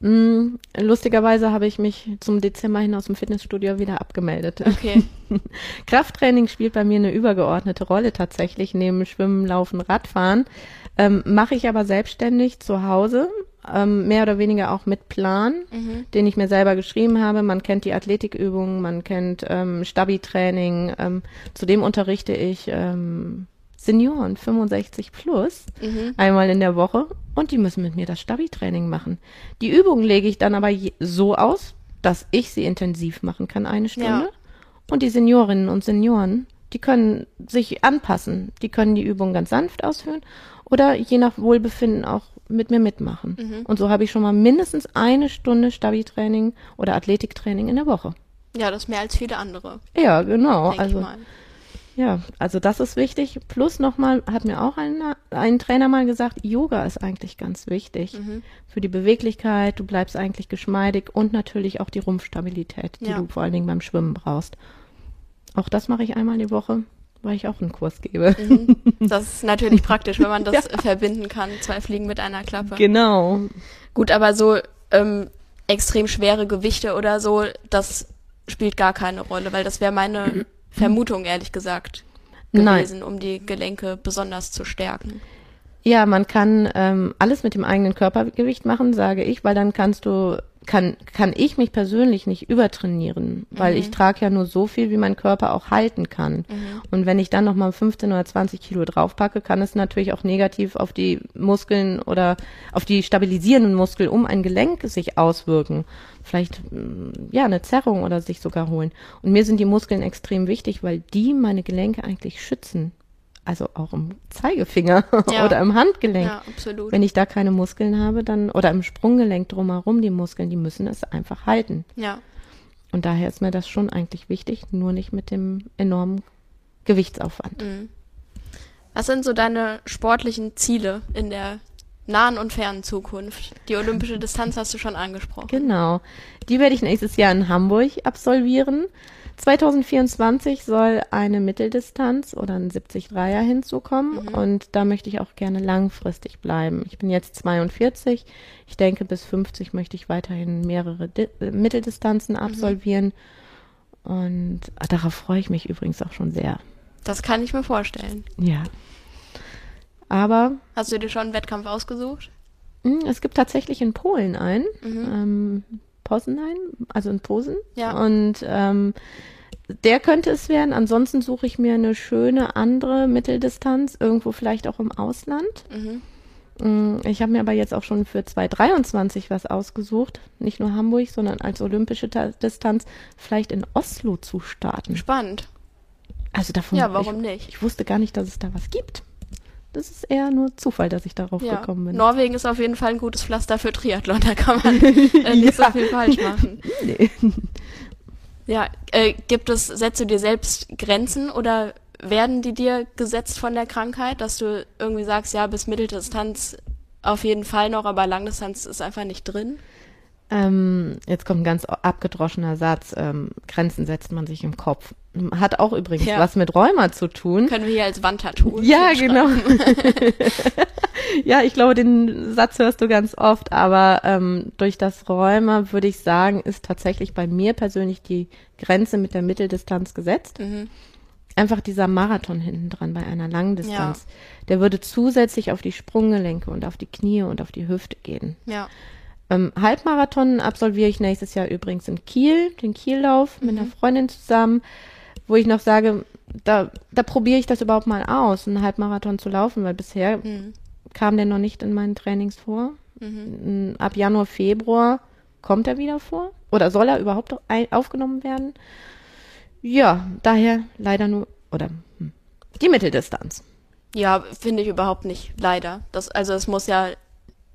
Mm, Lustigerweise habe ich mich zum Dezember hin aus dem Fitnessstudio wieder abgemeldet. Okay. Krafttraining spielt bei mir eine übergeordnete Rolle tatsächlich, neben Schwimmen, Laufen, Radfahren. Ähm, Mache ich aber selbstständig zu Hause, ähm, mehr oder weniger auch mit Plan, Mhm. den ich mir selber geschrieben habe. Man kennt die Athletikübungen, man kennt ähm, Stabi-Training. Ähm, zudem unterrichte ich ähm, Senioren 65 plus Mhm. einmal in der Woche und die müssen mit mir das Stabi-Training machen. Die Übungen lege ich dann aber so aus, dass ich sie intensiv machen kann, eine Stunde. Ja. Und die Seniorinnen und Senioren, die können sich anpassen. Die können die Übungen ganz sanft ausführen oder je nach Wohlbefinden auch mit mir mitmachen. Mhm. Und so habe ich schon mal mindestens eine Stunde Stabi-Training oder Athletiktraining in der Woche. Ja, das ist mehr als viele andere, Ja, genau. also. Ja, also das ist wichtig. Plus nochmal, hat mir auch ein, ein Trainer mal gesagt, Yoga ist eigentlich ganz wichtig Mhm. für die Beweglichkeit. Du bleibst eigentlich geschmeidig und natürlich auch die Rumpfstabilität, die Ja. du vor allen Dingen beim Schwimmen brauchst. Auch das mache ich einmal die Woche, weil ich auch einen Kurs gebe. Mhm. Das ist natürlich praktisch, wenn man das äh, verbinden kann, zwei Fliegen mit einer Klappe. Genau. Gut, aber so ähm, extrem schwere Gewichte oder so, das spielt gar keine Rolle, weil das wäre meine Vermutung, ehrlich gesagt, Nein. gewesen, um die Gelenke besonders zu stärken. Ja, man kann ähm, alles mit dem eigenen Körpergewicht machen, sage ich, weil dann kannst du, kann, kann ich mich persönlich nicht übertrainieren, weil ich trage ja nur so viel, wie mein Körper auch halten kann. Und wenn ich dann nochmal 15 oder 20 Kilo draufpacke, kann es natürlich auch negativ auf die Muskeln oder auf die stabilisierenden Muskeln um ein Gelenk sich auswirken. Vielleicht, mm, ja, eine Zerrung oder sich sogar holen. Und mir sind die Muskeln extrem wichtig, weil die meine Gelenke eigentlich schützen. Also auch im Zeigefinger Ja. oder im Handgelenk. Ja, absolut. Wenn ich da keine Muskeln habe, dann, oder im Sprunggelenk drumherum, die Muskeln, die müssen es einfach halten. Ja, Und daher ist mir das schon eigentlich wichtig, nur nicht mit dem enormen Gewichtsaufwand. Mhm. Was sind so deine sportlichen Ziele in der nahen und fernen Zukunft? Die olympische Distanz hast du schon angesprochen. Genau. Die werde ich nächstes Jahr in Hamburg absolvieren. 2024 soll eine Mitteldistanz oder ein 73er hinzukommen und da möchte ich auch gerne langfristig bleiben. Ich bin jetzt 42. Ich denke, bis 50 möchte ich weiterhin mehrere Di äh, Mitteldistanzen absolvieren und ah, darauf freue ich mich übrigens auch schon sehr. Das kann ich mir vorstellen. Ja. Aber Hast du dir schon einen Wettkampf ausgesucht? mh, es gibt tatsächlich in Polen einen, Mhm. ähm, Posenheim, also in Posen. Ja. Und ähm, der könnte es werden. Ansonsten suche ich mir eine schöne andere Mitteldistanz, irgendwo vielleicht auch im Ausland. Mhm. Mm, Ich habe mir aber jetzt auch schon für 2023 was ausgesucht. Nicht nur Hamburg, sondern als olympische Ta Distanz vielleicht in Oslo zu starten. Spannend. Also davon Ja, warum ich, nicht? Ich wusste gar nicht, dass es da was gibt. Das ist eher nur Zufall, dass ich darauf Ja. gekommen bin. Norwegen ist auf jeden Fall ein gutes Pflaster für Triathlon. Da kann man äh, nicht so Ja. viel falsch machen. Nee. Ja, äh, gibt es, setzt du dir selbst Grenzen oder werden die dir gesetzt von der Krankheit, dass du irgendwie sagst, ja, bis Mitteldistanz auf jeden Fall noch, aber Langdistanz ist einfach nicht drin? Ähm, jetzt kommt ein ganz abgedroschener Satz. Ähm, Grenzen setzt man sich im Kopf. Hat auch übrigens Ja. was mit Rheuma zu tun. Können wir hier als Wandtattoo Ja, genau. ja, ich glaube, den Satz hörst du ganz oft, aber ähm, durch das Rheuma würde ich sagen, ist tatsächlich bei mir persönlich die Grenze mit der Mitteldistanz gesetzt. Mhm. Einfach dieser Marathon hinten dran bei einer langen Distanz. Der würde zusätzlich auf die Sprunggelenke und auf die Knie und auf die Hüfte gehen. Ja. Ähm, Halbmarathon absolviere ich nächstes Jahr übrigens in Kiel, den Kiellauf mit einer Freundin zusammen, wo ich noch sage, da, da probiere ich das überhaupt mal aus, einen Halbmarathon zu laufen, weil bisher Mhm. kam der noch nicht in meinen Trainings vor. Mm, Ab Januar, Februar kommt er wieder vor? Oder soll er überhaupt aufgenommen werden? Ja, daher leider nur, oder hm, die Mitteldistanz. Ja, finde ich überhaupt nicht, leider. Das, also es muss ja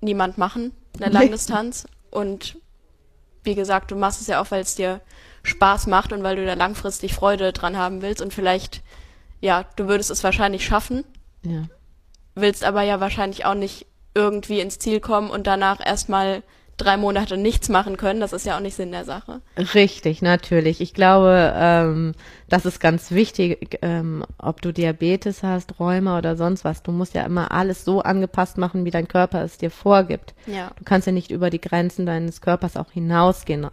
niemand machen, eine. Langdistanz. Und wie gesagt, du machst es ja auch, weil es dir Spaß macht und weil du da langfristig Freude dran haben willst. Und vielleicht, ja, du würdest es wahrscheinlich schaffen, Ja. willst aber ja wahrscheinlich auch nicht irgendwie ins Ziel kommen und danach erstmal drei Monate nichts machen können. Das ist ja auch nicht Sinn der Sache. Richtig, natürlich. Ich glaube, ähm, das ist ganz wichtig, ähm, ob du Diabetes hast, Rheuma oder sonst was. Du musst ja immer alles so angepasst machen, wie dein Körper es dir vorgibt. Ja, Du kannst ja nicht über die Grenzen deines Körpers auch hinausgehen.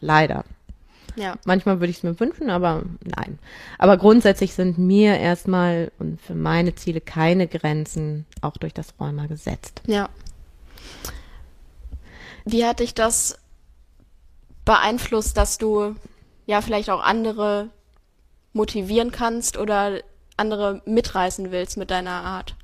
Leider. ja, Manchmal würde ich es mir wünschen, aber nein. Aber grundsätzlich sind mir erstmal und für meine Ziele keine Grenzen auch durch das Rheuma gesetzt. ja. Wie hat dich das beeinflusst, dass du ja vielleicht auch andere motivieren kannst oder andere mitreißen willst mit deiner Art?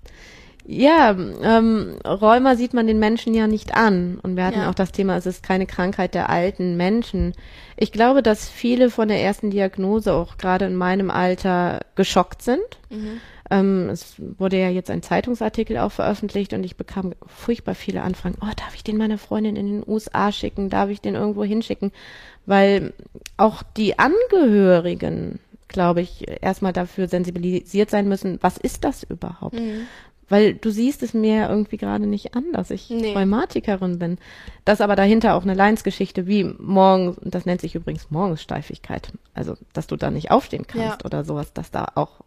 Ja, ähm, Rheuma sieht man den Menschen ja nicht an. Und wir hatten Ja. auch das Thema, es ist keine Krankheit der alten Menschen. Ich glaube, dass viele von der ersten Diagnose auch gerade in meinem Alter geschockt sind. Ähm, es wurde ja jetzt ein Zeitungsartikel auch veröffentlicht und ich bekam furchtbar viele Anfragen. Oh, darf ich den meiner Freundin in den USA schicken? Darf ich den irgendwo hinschicken? Weil auch die Angehörigen, glaube ich, erstmal dafür sensibilisiert sein müssen, was ist das überhaupt? Weil du siehst es mir ja irgendwie gerade nicht an, dass ich Nee. Rheumatikerin bin. Dass aber dahinter auch eine Leinsgeschichte wie morgens, das nennt sich übrigens Morgenssteifigkeit, also dass du da nicht aufstehen kannst Ja. oder sowas, dass da auch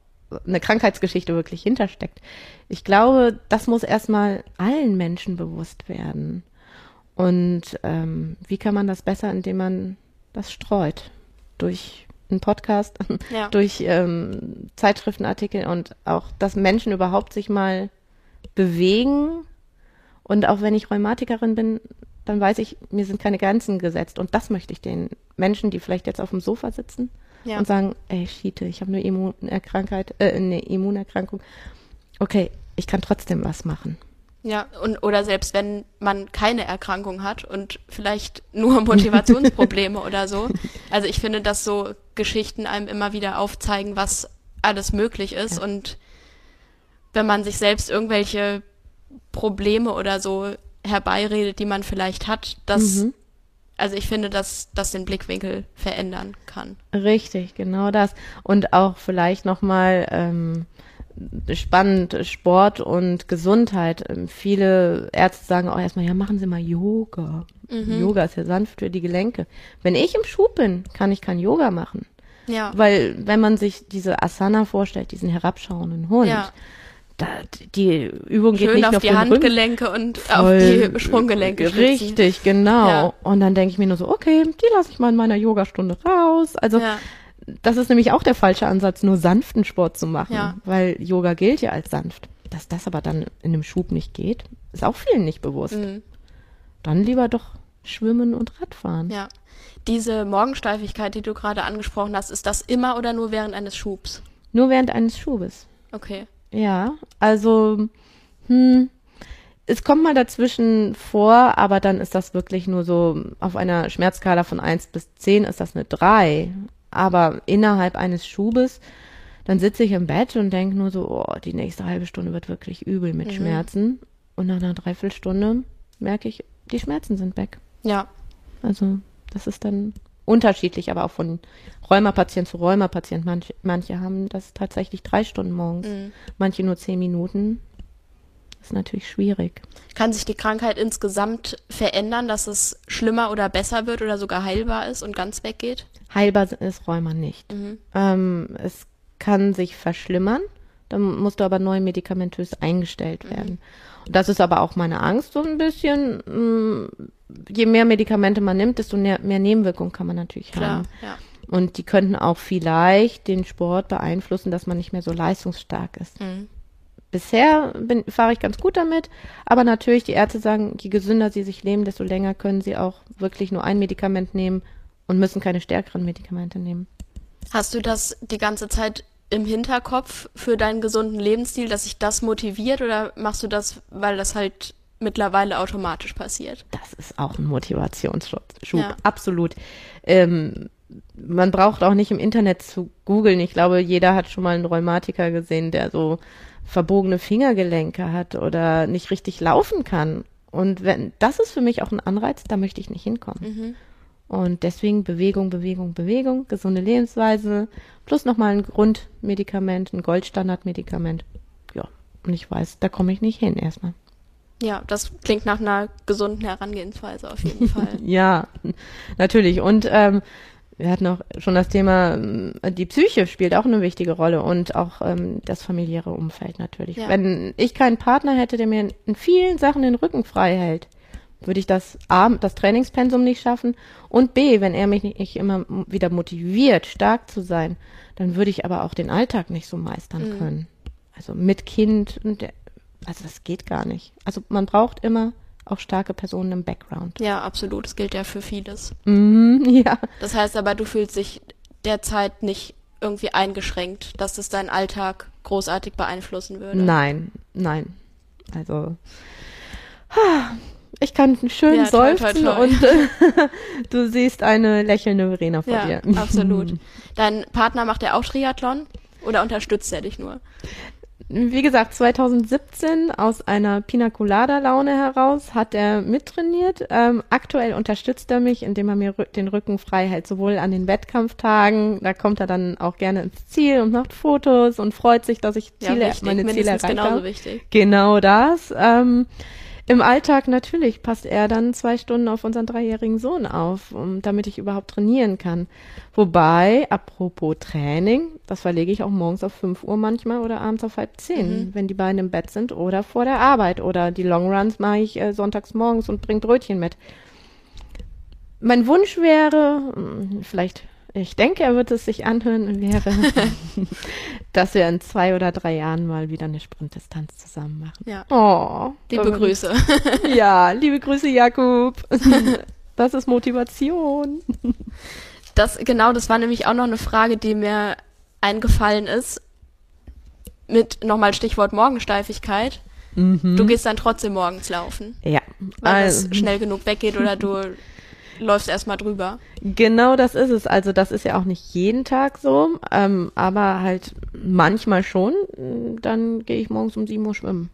eine Krankheitsgeschichte wirklich hintersteckt. Ich glaube, das muss erstmal allen Menschen bewusst werden. Und ähm, wie kann man das besser, indem man das streut? Durch einen Podcast, Ja. durch ähm, Zeitschriftenartikel und auch, dass Menschen überhaupt sich mal bewegen. Und auch wenn ich Rheumatikerin bin, dann weiß ich, mir sind keine Grenzen gesetzt. Und das möchte ich den Menschen, die vielleicht jetzt auf dem Sofa sitzen Ja. und sagen, ey, Schiete, ich habe eine Immunerkrankheit, äh, eine Immunerkrankung. Okay, ich kann trotzdem was machen. Ja, und oder selbst wenn man keine Erkrankung hat und vielleicht nur Motivationsprobleme oder so. Also ich finde, dass so Geschichten einem immer wieder aufzeigen, was alles möglich ist und wenn man sich selbst irgendwelche Probleme oder so herbeiredet, die man vielleicht hat, dass Mhm. Also ich finde, dass das den Blickwinkel verändern kann. Richtig, genau das. Und auch vielleicht nochmal ähm, spannend, Sport und Gesundheit. Ähm, Viele Ärzte sagen auch erstmal, ja, machen Sie mal Yoga. Yoga ist ja sanft für die Gelenke. Wenn ich im Schub bin, kann ich kein Yoga machen. Ja. Weil wenn man sich diese Asana vorstellt, diesen herabschauenden Hund, Ja. Da, die Übung geht Schön nicht auf die Rücken. Handgelenke und auf Voll, die Sprunggelenke. Richtig, genau. Ja. Und dann denke ich mir nur so, okay, die lasse ich mal in meiner Yogastunde raus. Also Ja. das ist nämlich auch der falsche Ansatz, nur sanften Sport zu machen, Ja. weil Yoga gilt ja als sanft. Dass das aber dann in einem Schub nicht geht, ist auch vielen nicht bewusst. Mhm. Dann lieber doch schwimmen und Radfahren. Ja. Diese Morgensteifigkeit, die du gerade angesprochen hast, ist das immer oder nur während eines Schubs? Nur während eines Schubes. Okay. Ja, also hm, es kommt mal dazwischen vor, aber dann ist das wirklich nur so auf einer Schmerzskala von 1 bis 10 ist das eine 3. Aber innerhalb eines Schubes, dann sitze ich im Bett und denke nur so, oh, die nächste halbe Stunde wird wirklich übel mit Schmerzen. Und nach einer Dreiviertelstunde merke ich, die Schmerzen sind weg. Ja. Also das ist dann unterschiedlich, aber auch von Rheumapatient zu Rheumapatient. Manche, manche haben das tatsächlich drei Stunden morgens, Mhm. manche nur zehn Minuten. ist natürlich schwierig. Kann sich die Krankheit insgesamt verändern, dass es schlimmer oder besser wird oder sogar heilbar ist und ganz weggeht? Heilbar ist Rheuma nicht. Mhm. Ähm, es kann sich verschlimmern, dann musst du aber neu medikamentös eingestellt werden. Und das ist aber auch meine Angst so ein bisschen. mh, Je mehr Medikamente man nimmt, desto mehr, mehr Nebenwirkungen kann man natürlich Klar, haben. ja. Und die könnten auch vielleicht den Sport beeinflussen, dass man nicht mehr so leistungsstark ist. Mhm. Bisher fahre ich ganz gut damit, aber natürlich, die Ärzte sagen, je gesünder sie sich leben, desto länger können sie auch wirklich nur ein Medikament nehmen und müssen keine stärkeren Medikamente nehmen. Hast du das die ganze Zeit im Hinterkopf für deinen gesunden Lebensstil, dass sich das motiviert oder machst du das, weil das halt mittlerweile automatisch passiert? Das ist auch ein Motivationsschub, Ja. absolut. Ähm, man braucht auch nicht im Internet zu googeln. Ich glaube, jeder hat schon mal einen Rheumatiker gesehen, der so verbogene Fingergelenke hat oder nicht richtig laufen kann. Und wenn, das ist für mich auch ein Anreiz, da möchte ich nicht hinkommen. Mhm. Und deswegen Bewegung, Bewegung, Bewegung, gesunde Lebensweise, plus nochmal ein Grundmedikament, ein Goldstandardmedikament. Ja, und ich weiß, da komme ich nicht hin erstmal. Ja, das klingt nach einer gesunden Herangehensweise auf jeden Fall. Ja, natürlich. Und ähm, wir hatten auch schon das Thema, ähm, die Psyche spielt auch eine wichtige Rolle und auch ähm, das familiäre Umfeld natürlich. Ja. Wenn ich keinen Partner hätte, der mir in vielen Sachen den Rücken frei hält, würde ich das A, das Trainingspensum nicht schaffen und B, wenn er mich nicht, nicht immer wieder motiviert, stark zu sein, dann würde ich aber auch den Alltag nicht so meistern Mhm. können. Also mit Kind und der, also das geht gar nicht. Also man braucht immer auch starke Personen im Background. Ja, absolut. Das gilt ja für vieles. Mhm, ja. Das heißt aber, du fühlst dich derzeit nicht irgendwie eingeschränkt, dass es deinen Alltag großartig beeinflussen würde. Nein, nein. Also ich kann schön Ja, toi, toi, seufzen toi. und äh, du siehst eine lächelnde Verena vor Ja, dir. absolut. Dein Partner macht ja auch Triathlon oder unterstützt er dich nur? Wie gesagt, 2017 aus einer Pina Colada Laune heraus hat er mittrainiert. Ähm, aktuell unterstützt er mich, indem er mir rü- den Rücken frei hält, sowohl an den Wettkampftagen, da kommt er dann auch gerne ins Ziel und macht Fotos und freut sich, dass ich Ziele, ja, wichtig. meine Ziele erreicht genauso habe. wichtig. Genau das. Ähm, Im Alltag natürlich passt er dann zwei Stunden auf unseren dreijährigen Sohn auf, um, damit ich überhaupt trainieren kann. Wobei, apropos Training, das verlege ich auch morgens auf 5 Uhr manchmal oder abends auf halb zehn, wenn die beiden im Bett sind oder vor der Arbeit. Oder die Longruns mache ich äh, sonntags morgens und bringe Brötchen mit. Mein Wunsch wäre, mh, vielleicht, ich denke, er wird es sich anhören, wäre, dass wir in zwei oder drei Jahren mal wieder eine Sprintdistanz zusammen machen. Ja. Oh, Liebe Grüße. Ja, liebe Grüße, Jakub. Das ist Motivation. Das, genau, das war nämlich auch noch eine Frage, die mir eingefallen ist. Mit nochmal Stichwort Morgensteifigkeit. Du gehst dann trotzdem morgens laufen, Ja, weil also, es schnell genug weggeht oder du läufst erstmal drüber. genau das ist es. Also das ist ja auch nicht jeden Tag so, ähm, aber halt manchmal schon. Dann gehe ich morgens um 7 Uhr schwimmen.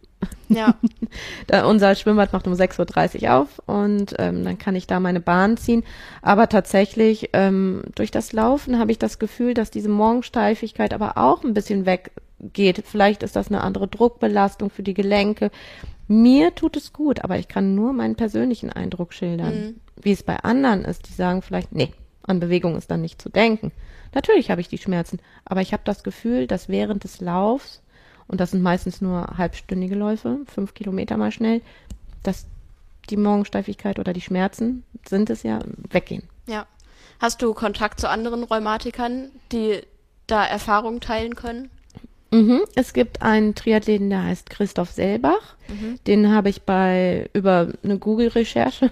Ja, Da, unser Schwimmbad macht um 6.30 Uhr auf und ähm, dann kann ich da meine Bahn ziehen. Aber tatsächlich, ähm, durch das Laufen habe ich das Gefühl, dass diese Morgensteifigkeit aber auch ein bisschen weggeht. Vielleicht ist das eine andere Druckbelastung für die Gelenke. Mir tut es gut, aber ich kann nur meinen persönlichen Eindruck schildern. Wie es bei anderen ist, die sagen vielleicht, nee, an Bewegung ist dann nicht zu denken. Natürlich habe ich die Schmerzen, aber ich habe das Gefühl, dass während des Laufs und das sind meistens nur halbstündige Läufe, fünf Kilometer mal schnell, dass die Morgensteifigkeit oder die Schmerzen sind es ja, weggehen. ja. Hast du Kontakt zu anderen Rheumatikern, die da Erfahrungen teilen können? Mhm. Es gibt einen Triathleten, der heißt Christoph Selbach. Den habe ich bei über eine Google-Recherche,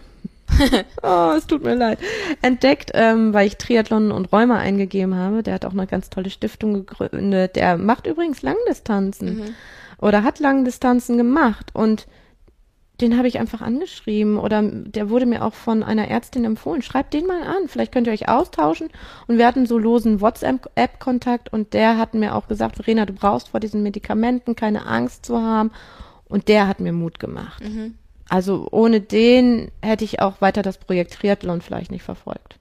oh, es tut mir leid, entdeckt, ähm, weil ich Triathlon und Rheuma eingegeben habe. Der hat auch eine ganz tolle Stiftung gegründet. Der macht übrigens Langdistanzen oder hat Langdistanzen gemacht und den habe ich einfach angeschrieben oder der wurde mir auch von einer Ärztin empfohlen. Schreibt den mal an, vielleicht könnt ihr euch austauschen. Und wir hatten so losen WhatsApp-Kontakt und der hat mir auch gesagt, Verena, du brauchst vor diesen Medikamenten keine Angst zu haben. Und der hat mir Mut gemacht. Also ohne den hätte ich auch weiter das Projekt Triathlon vielleicht nicht verfolgt.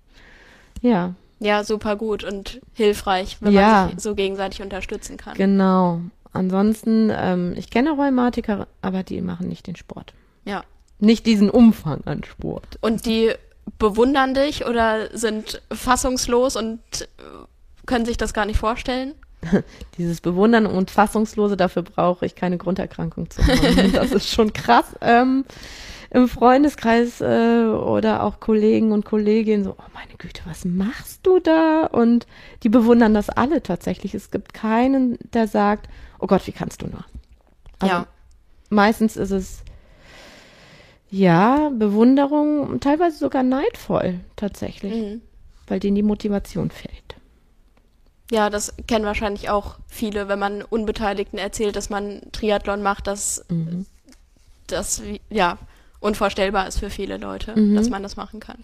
Ja, Ja, super gut und hilfreich, wenn Ja. man sich so gegenseitig unterstützen kann. genau. Ansonsten, ähm, ich kenne Rheumatiker, aber die machen nicht den Sport. Ja. Nicht diesen Umfang an Sport. Und die bewundern dich oder sind fassungslos und äh, können sich das gar nicht vorstellen? Dieses Bewundern und Fassungslose, dafür brauche ich keine Grunderkrankung zu haben. Das ist schon krass. Ähm, Im Freundeskreis äh, oder auch Kollegen und Kolleginnen so, oh meine Güte, was machst du da? Und die bewundern das alle tatsächlich. Es gibt keinen, der sagt, oh Gott, wie kannst du nur? Also ja. Meistens ist es ja Bewunderung, teilweise sogar neidvoll tatsächlich, Mhm. weil denen die Motivation fehlt. Ja, das kennen wahrscheinlich auch viele, wenn man Unbeteiligten erzählt, dass man Triathlon macht, dass Mhm. das ja unvorstellbar ist für viele Leute, Mhm. dass man das machen kann.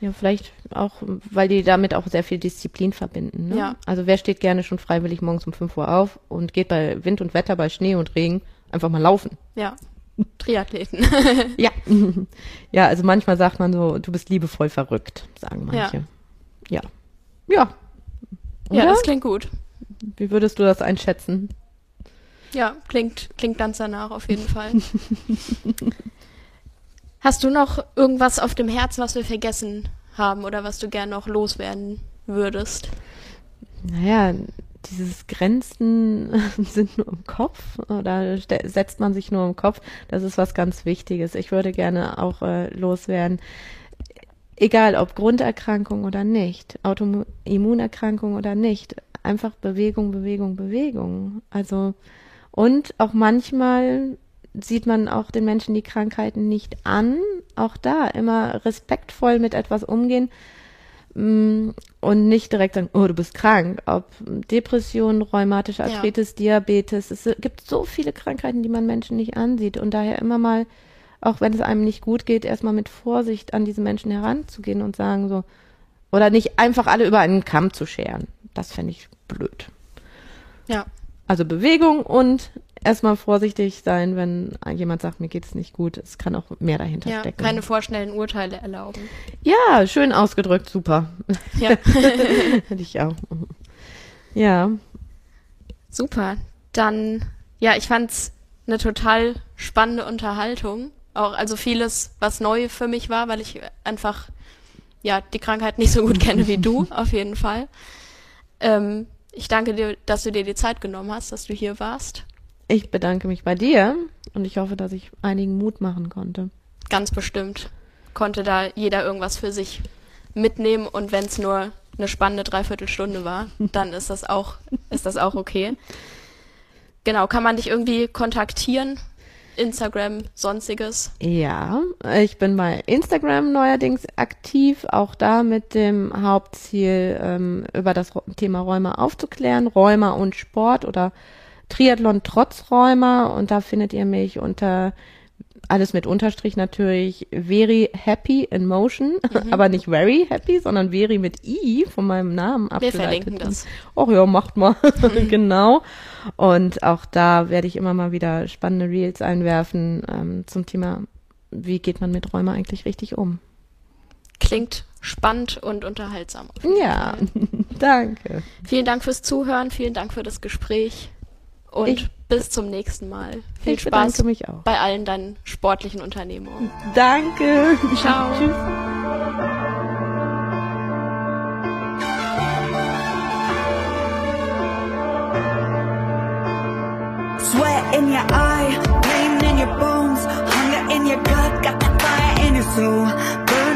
Ja, vielleicht auch, weil die damit auch sehr viel Disziplin verbinden. Ne? Ja. Also wer steht gerne schon freiwillig morgens um 5 Uhr auf und geht bei Wind und Wetter, bei Schnee und Regen einfach mal laufen? Ja. Triathleten. Ja. ja, also manchmal sagt man so, du bist liebevoll verrückt, sagen manche. Ja. Ja. ja, Oder? das klingt gut. Wie würdest du das einschätzen? Ja, klingt, klingt ganz danach auf jeden Fall. Hast du noch irgendwas auf dem Herzen, was wir vergessen haben oder was du gerne noch loswerden würdest? Naja, dieses Grenzen sind nur im Kopf oder setzt man sich nur im Kopf, das ist was ganz Wichtiges. Ich würde gerne auch äh, loswerden, egal ob Grunderkrankung oder nicht, Autoimmunerkrankung oder nicht, einfach Bewegung, Bewegung, Bewegung. Also und auch manchmal sieht man auch den Menschen die Krankheiten nicht an. Auch da immer respektvoll mit etwas umgehen mm, und nicht direkt sagen, oh, du bist krank. Ob Depression, rheumatische Ja. Arthritis, Diabetes. Es gibt so viele Krankheiten, die man Menschen nicht ansieht. Und daher immer mal, auch wenn es einem nicht gut geht, erstmal mit Vorsicht an diese Menschen heranzugehen und sagen so, oder nicht einfach alle über einen Kamm zu scheren. Das fände ich blöd. Ja. Also Bewegung und erstmal vorsichtig sein, wenn jemand sagt, mir geht's nicht gut. Es kann auch mehr dahinter Ja, stecken. keine vorschnellen Urteile erlauben. ja, schön ausgedrückt, super. Ja, Hätte ich auch. Ja, super. Dann, ja, ich fand's eine total spannende Unterhaltung. Auch also vieles, was neu für mich war, weil ich einfach ja die Krankheit nicht so gut kenne wie du, auf jeden Fall. Ähm, ich danke dir, dass du dir die Zeit genommen hast, dass du hier warst. ich bedanke mich bei dir und ich hoffe, dass ich einigen Mut machen konnte. Ganz bestimmt konnte da jeder irgendwas für sich mitnehmen und wenn es nur eine spannende Dreiviertelstunde war, dann ist das auch, ist das auch okay. Genau, kann man dich irgendwie kontaktieren? Instagram, sonstiges? Ja, ich bin bei Instagram neuerdings aktiv, auch da mit dem Hauptziel, ähm, über das Thema Rheuma aufzuklären, Rheuma und Sport oder Triathlon trotz Rheuma und da findet ihr mich unter alles mit Unterstrich natürlich very happy in motion, aber nicht very happy, sondern very mit i von meinem Namen Wir abgeleitet. verlinken das. Ach ja, macht mal. genau. Und auch da werde ich immer mal wieder spannende Reels einwerfen ähm, zum Thema, wie geht man mit Rheuma eigentlich richtig um. Klingt spannend und unterhaltsam. Ja, danke. Vielen Dank fürs Zuhören, vielen Dank für das Gespräch und Ich- bis zum nächsten Mal. Viel ich Spaß mich auch. bei allen deinen sportlichen Unternehmungen. Danke. Ciao. Tschüss. Sweat in your eye, pain in your bones, hunger in your gut, got that fire in your soul. Burn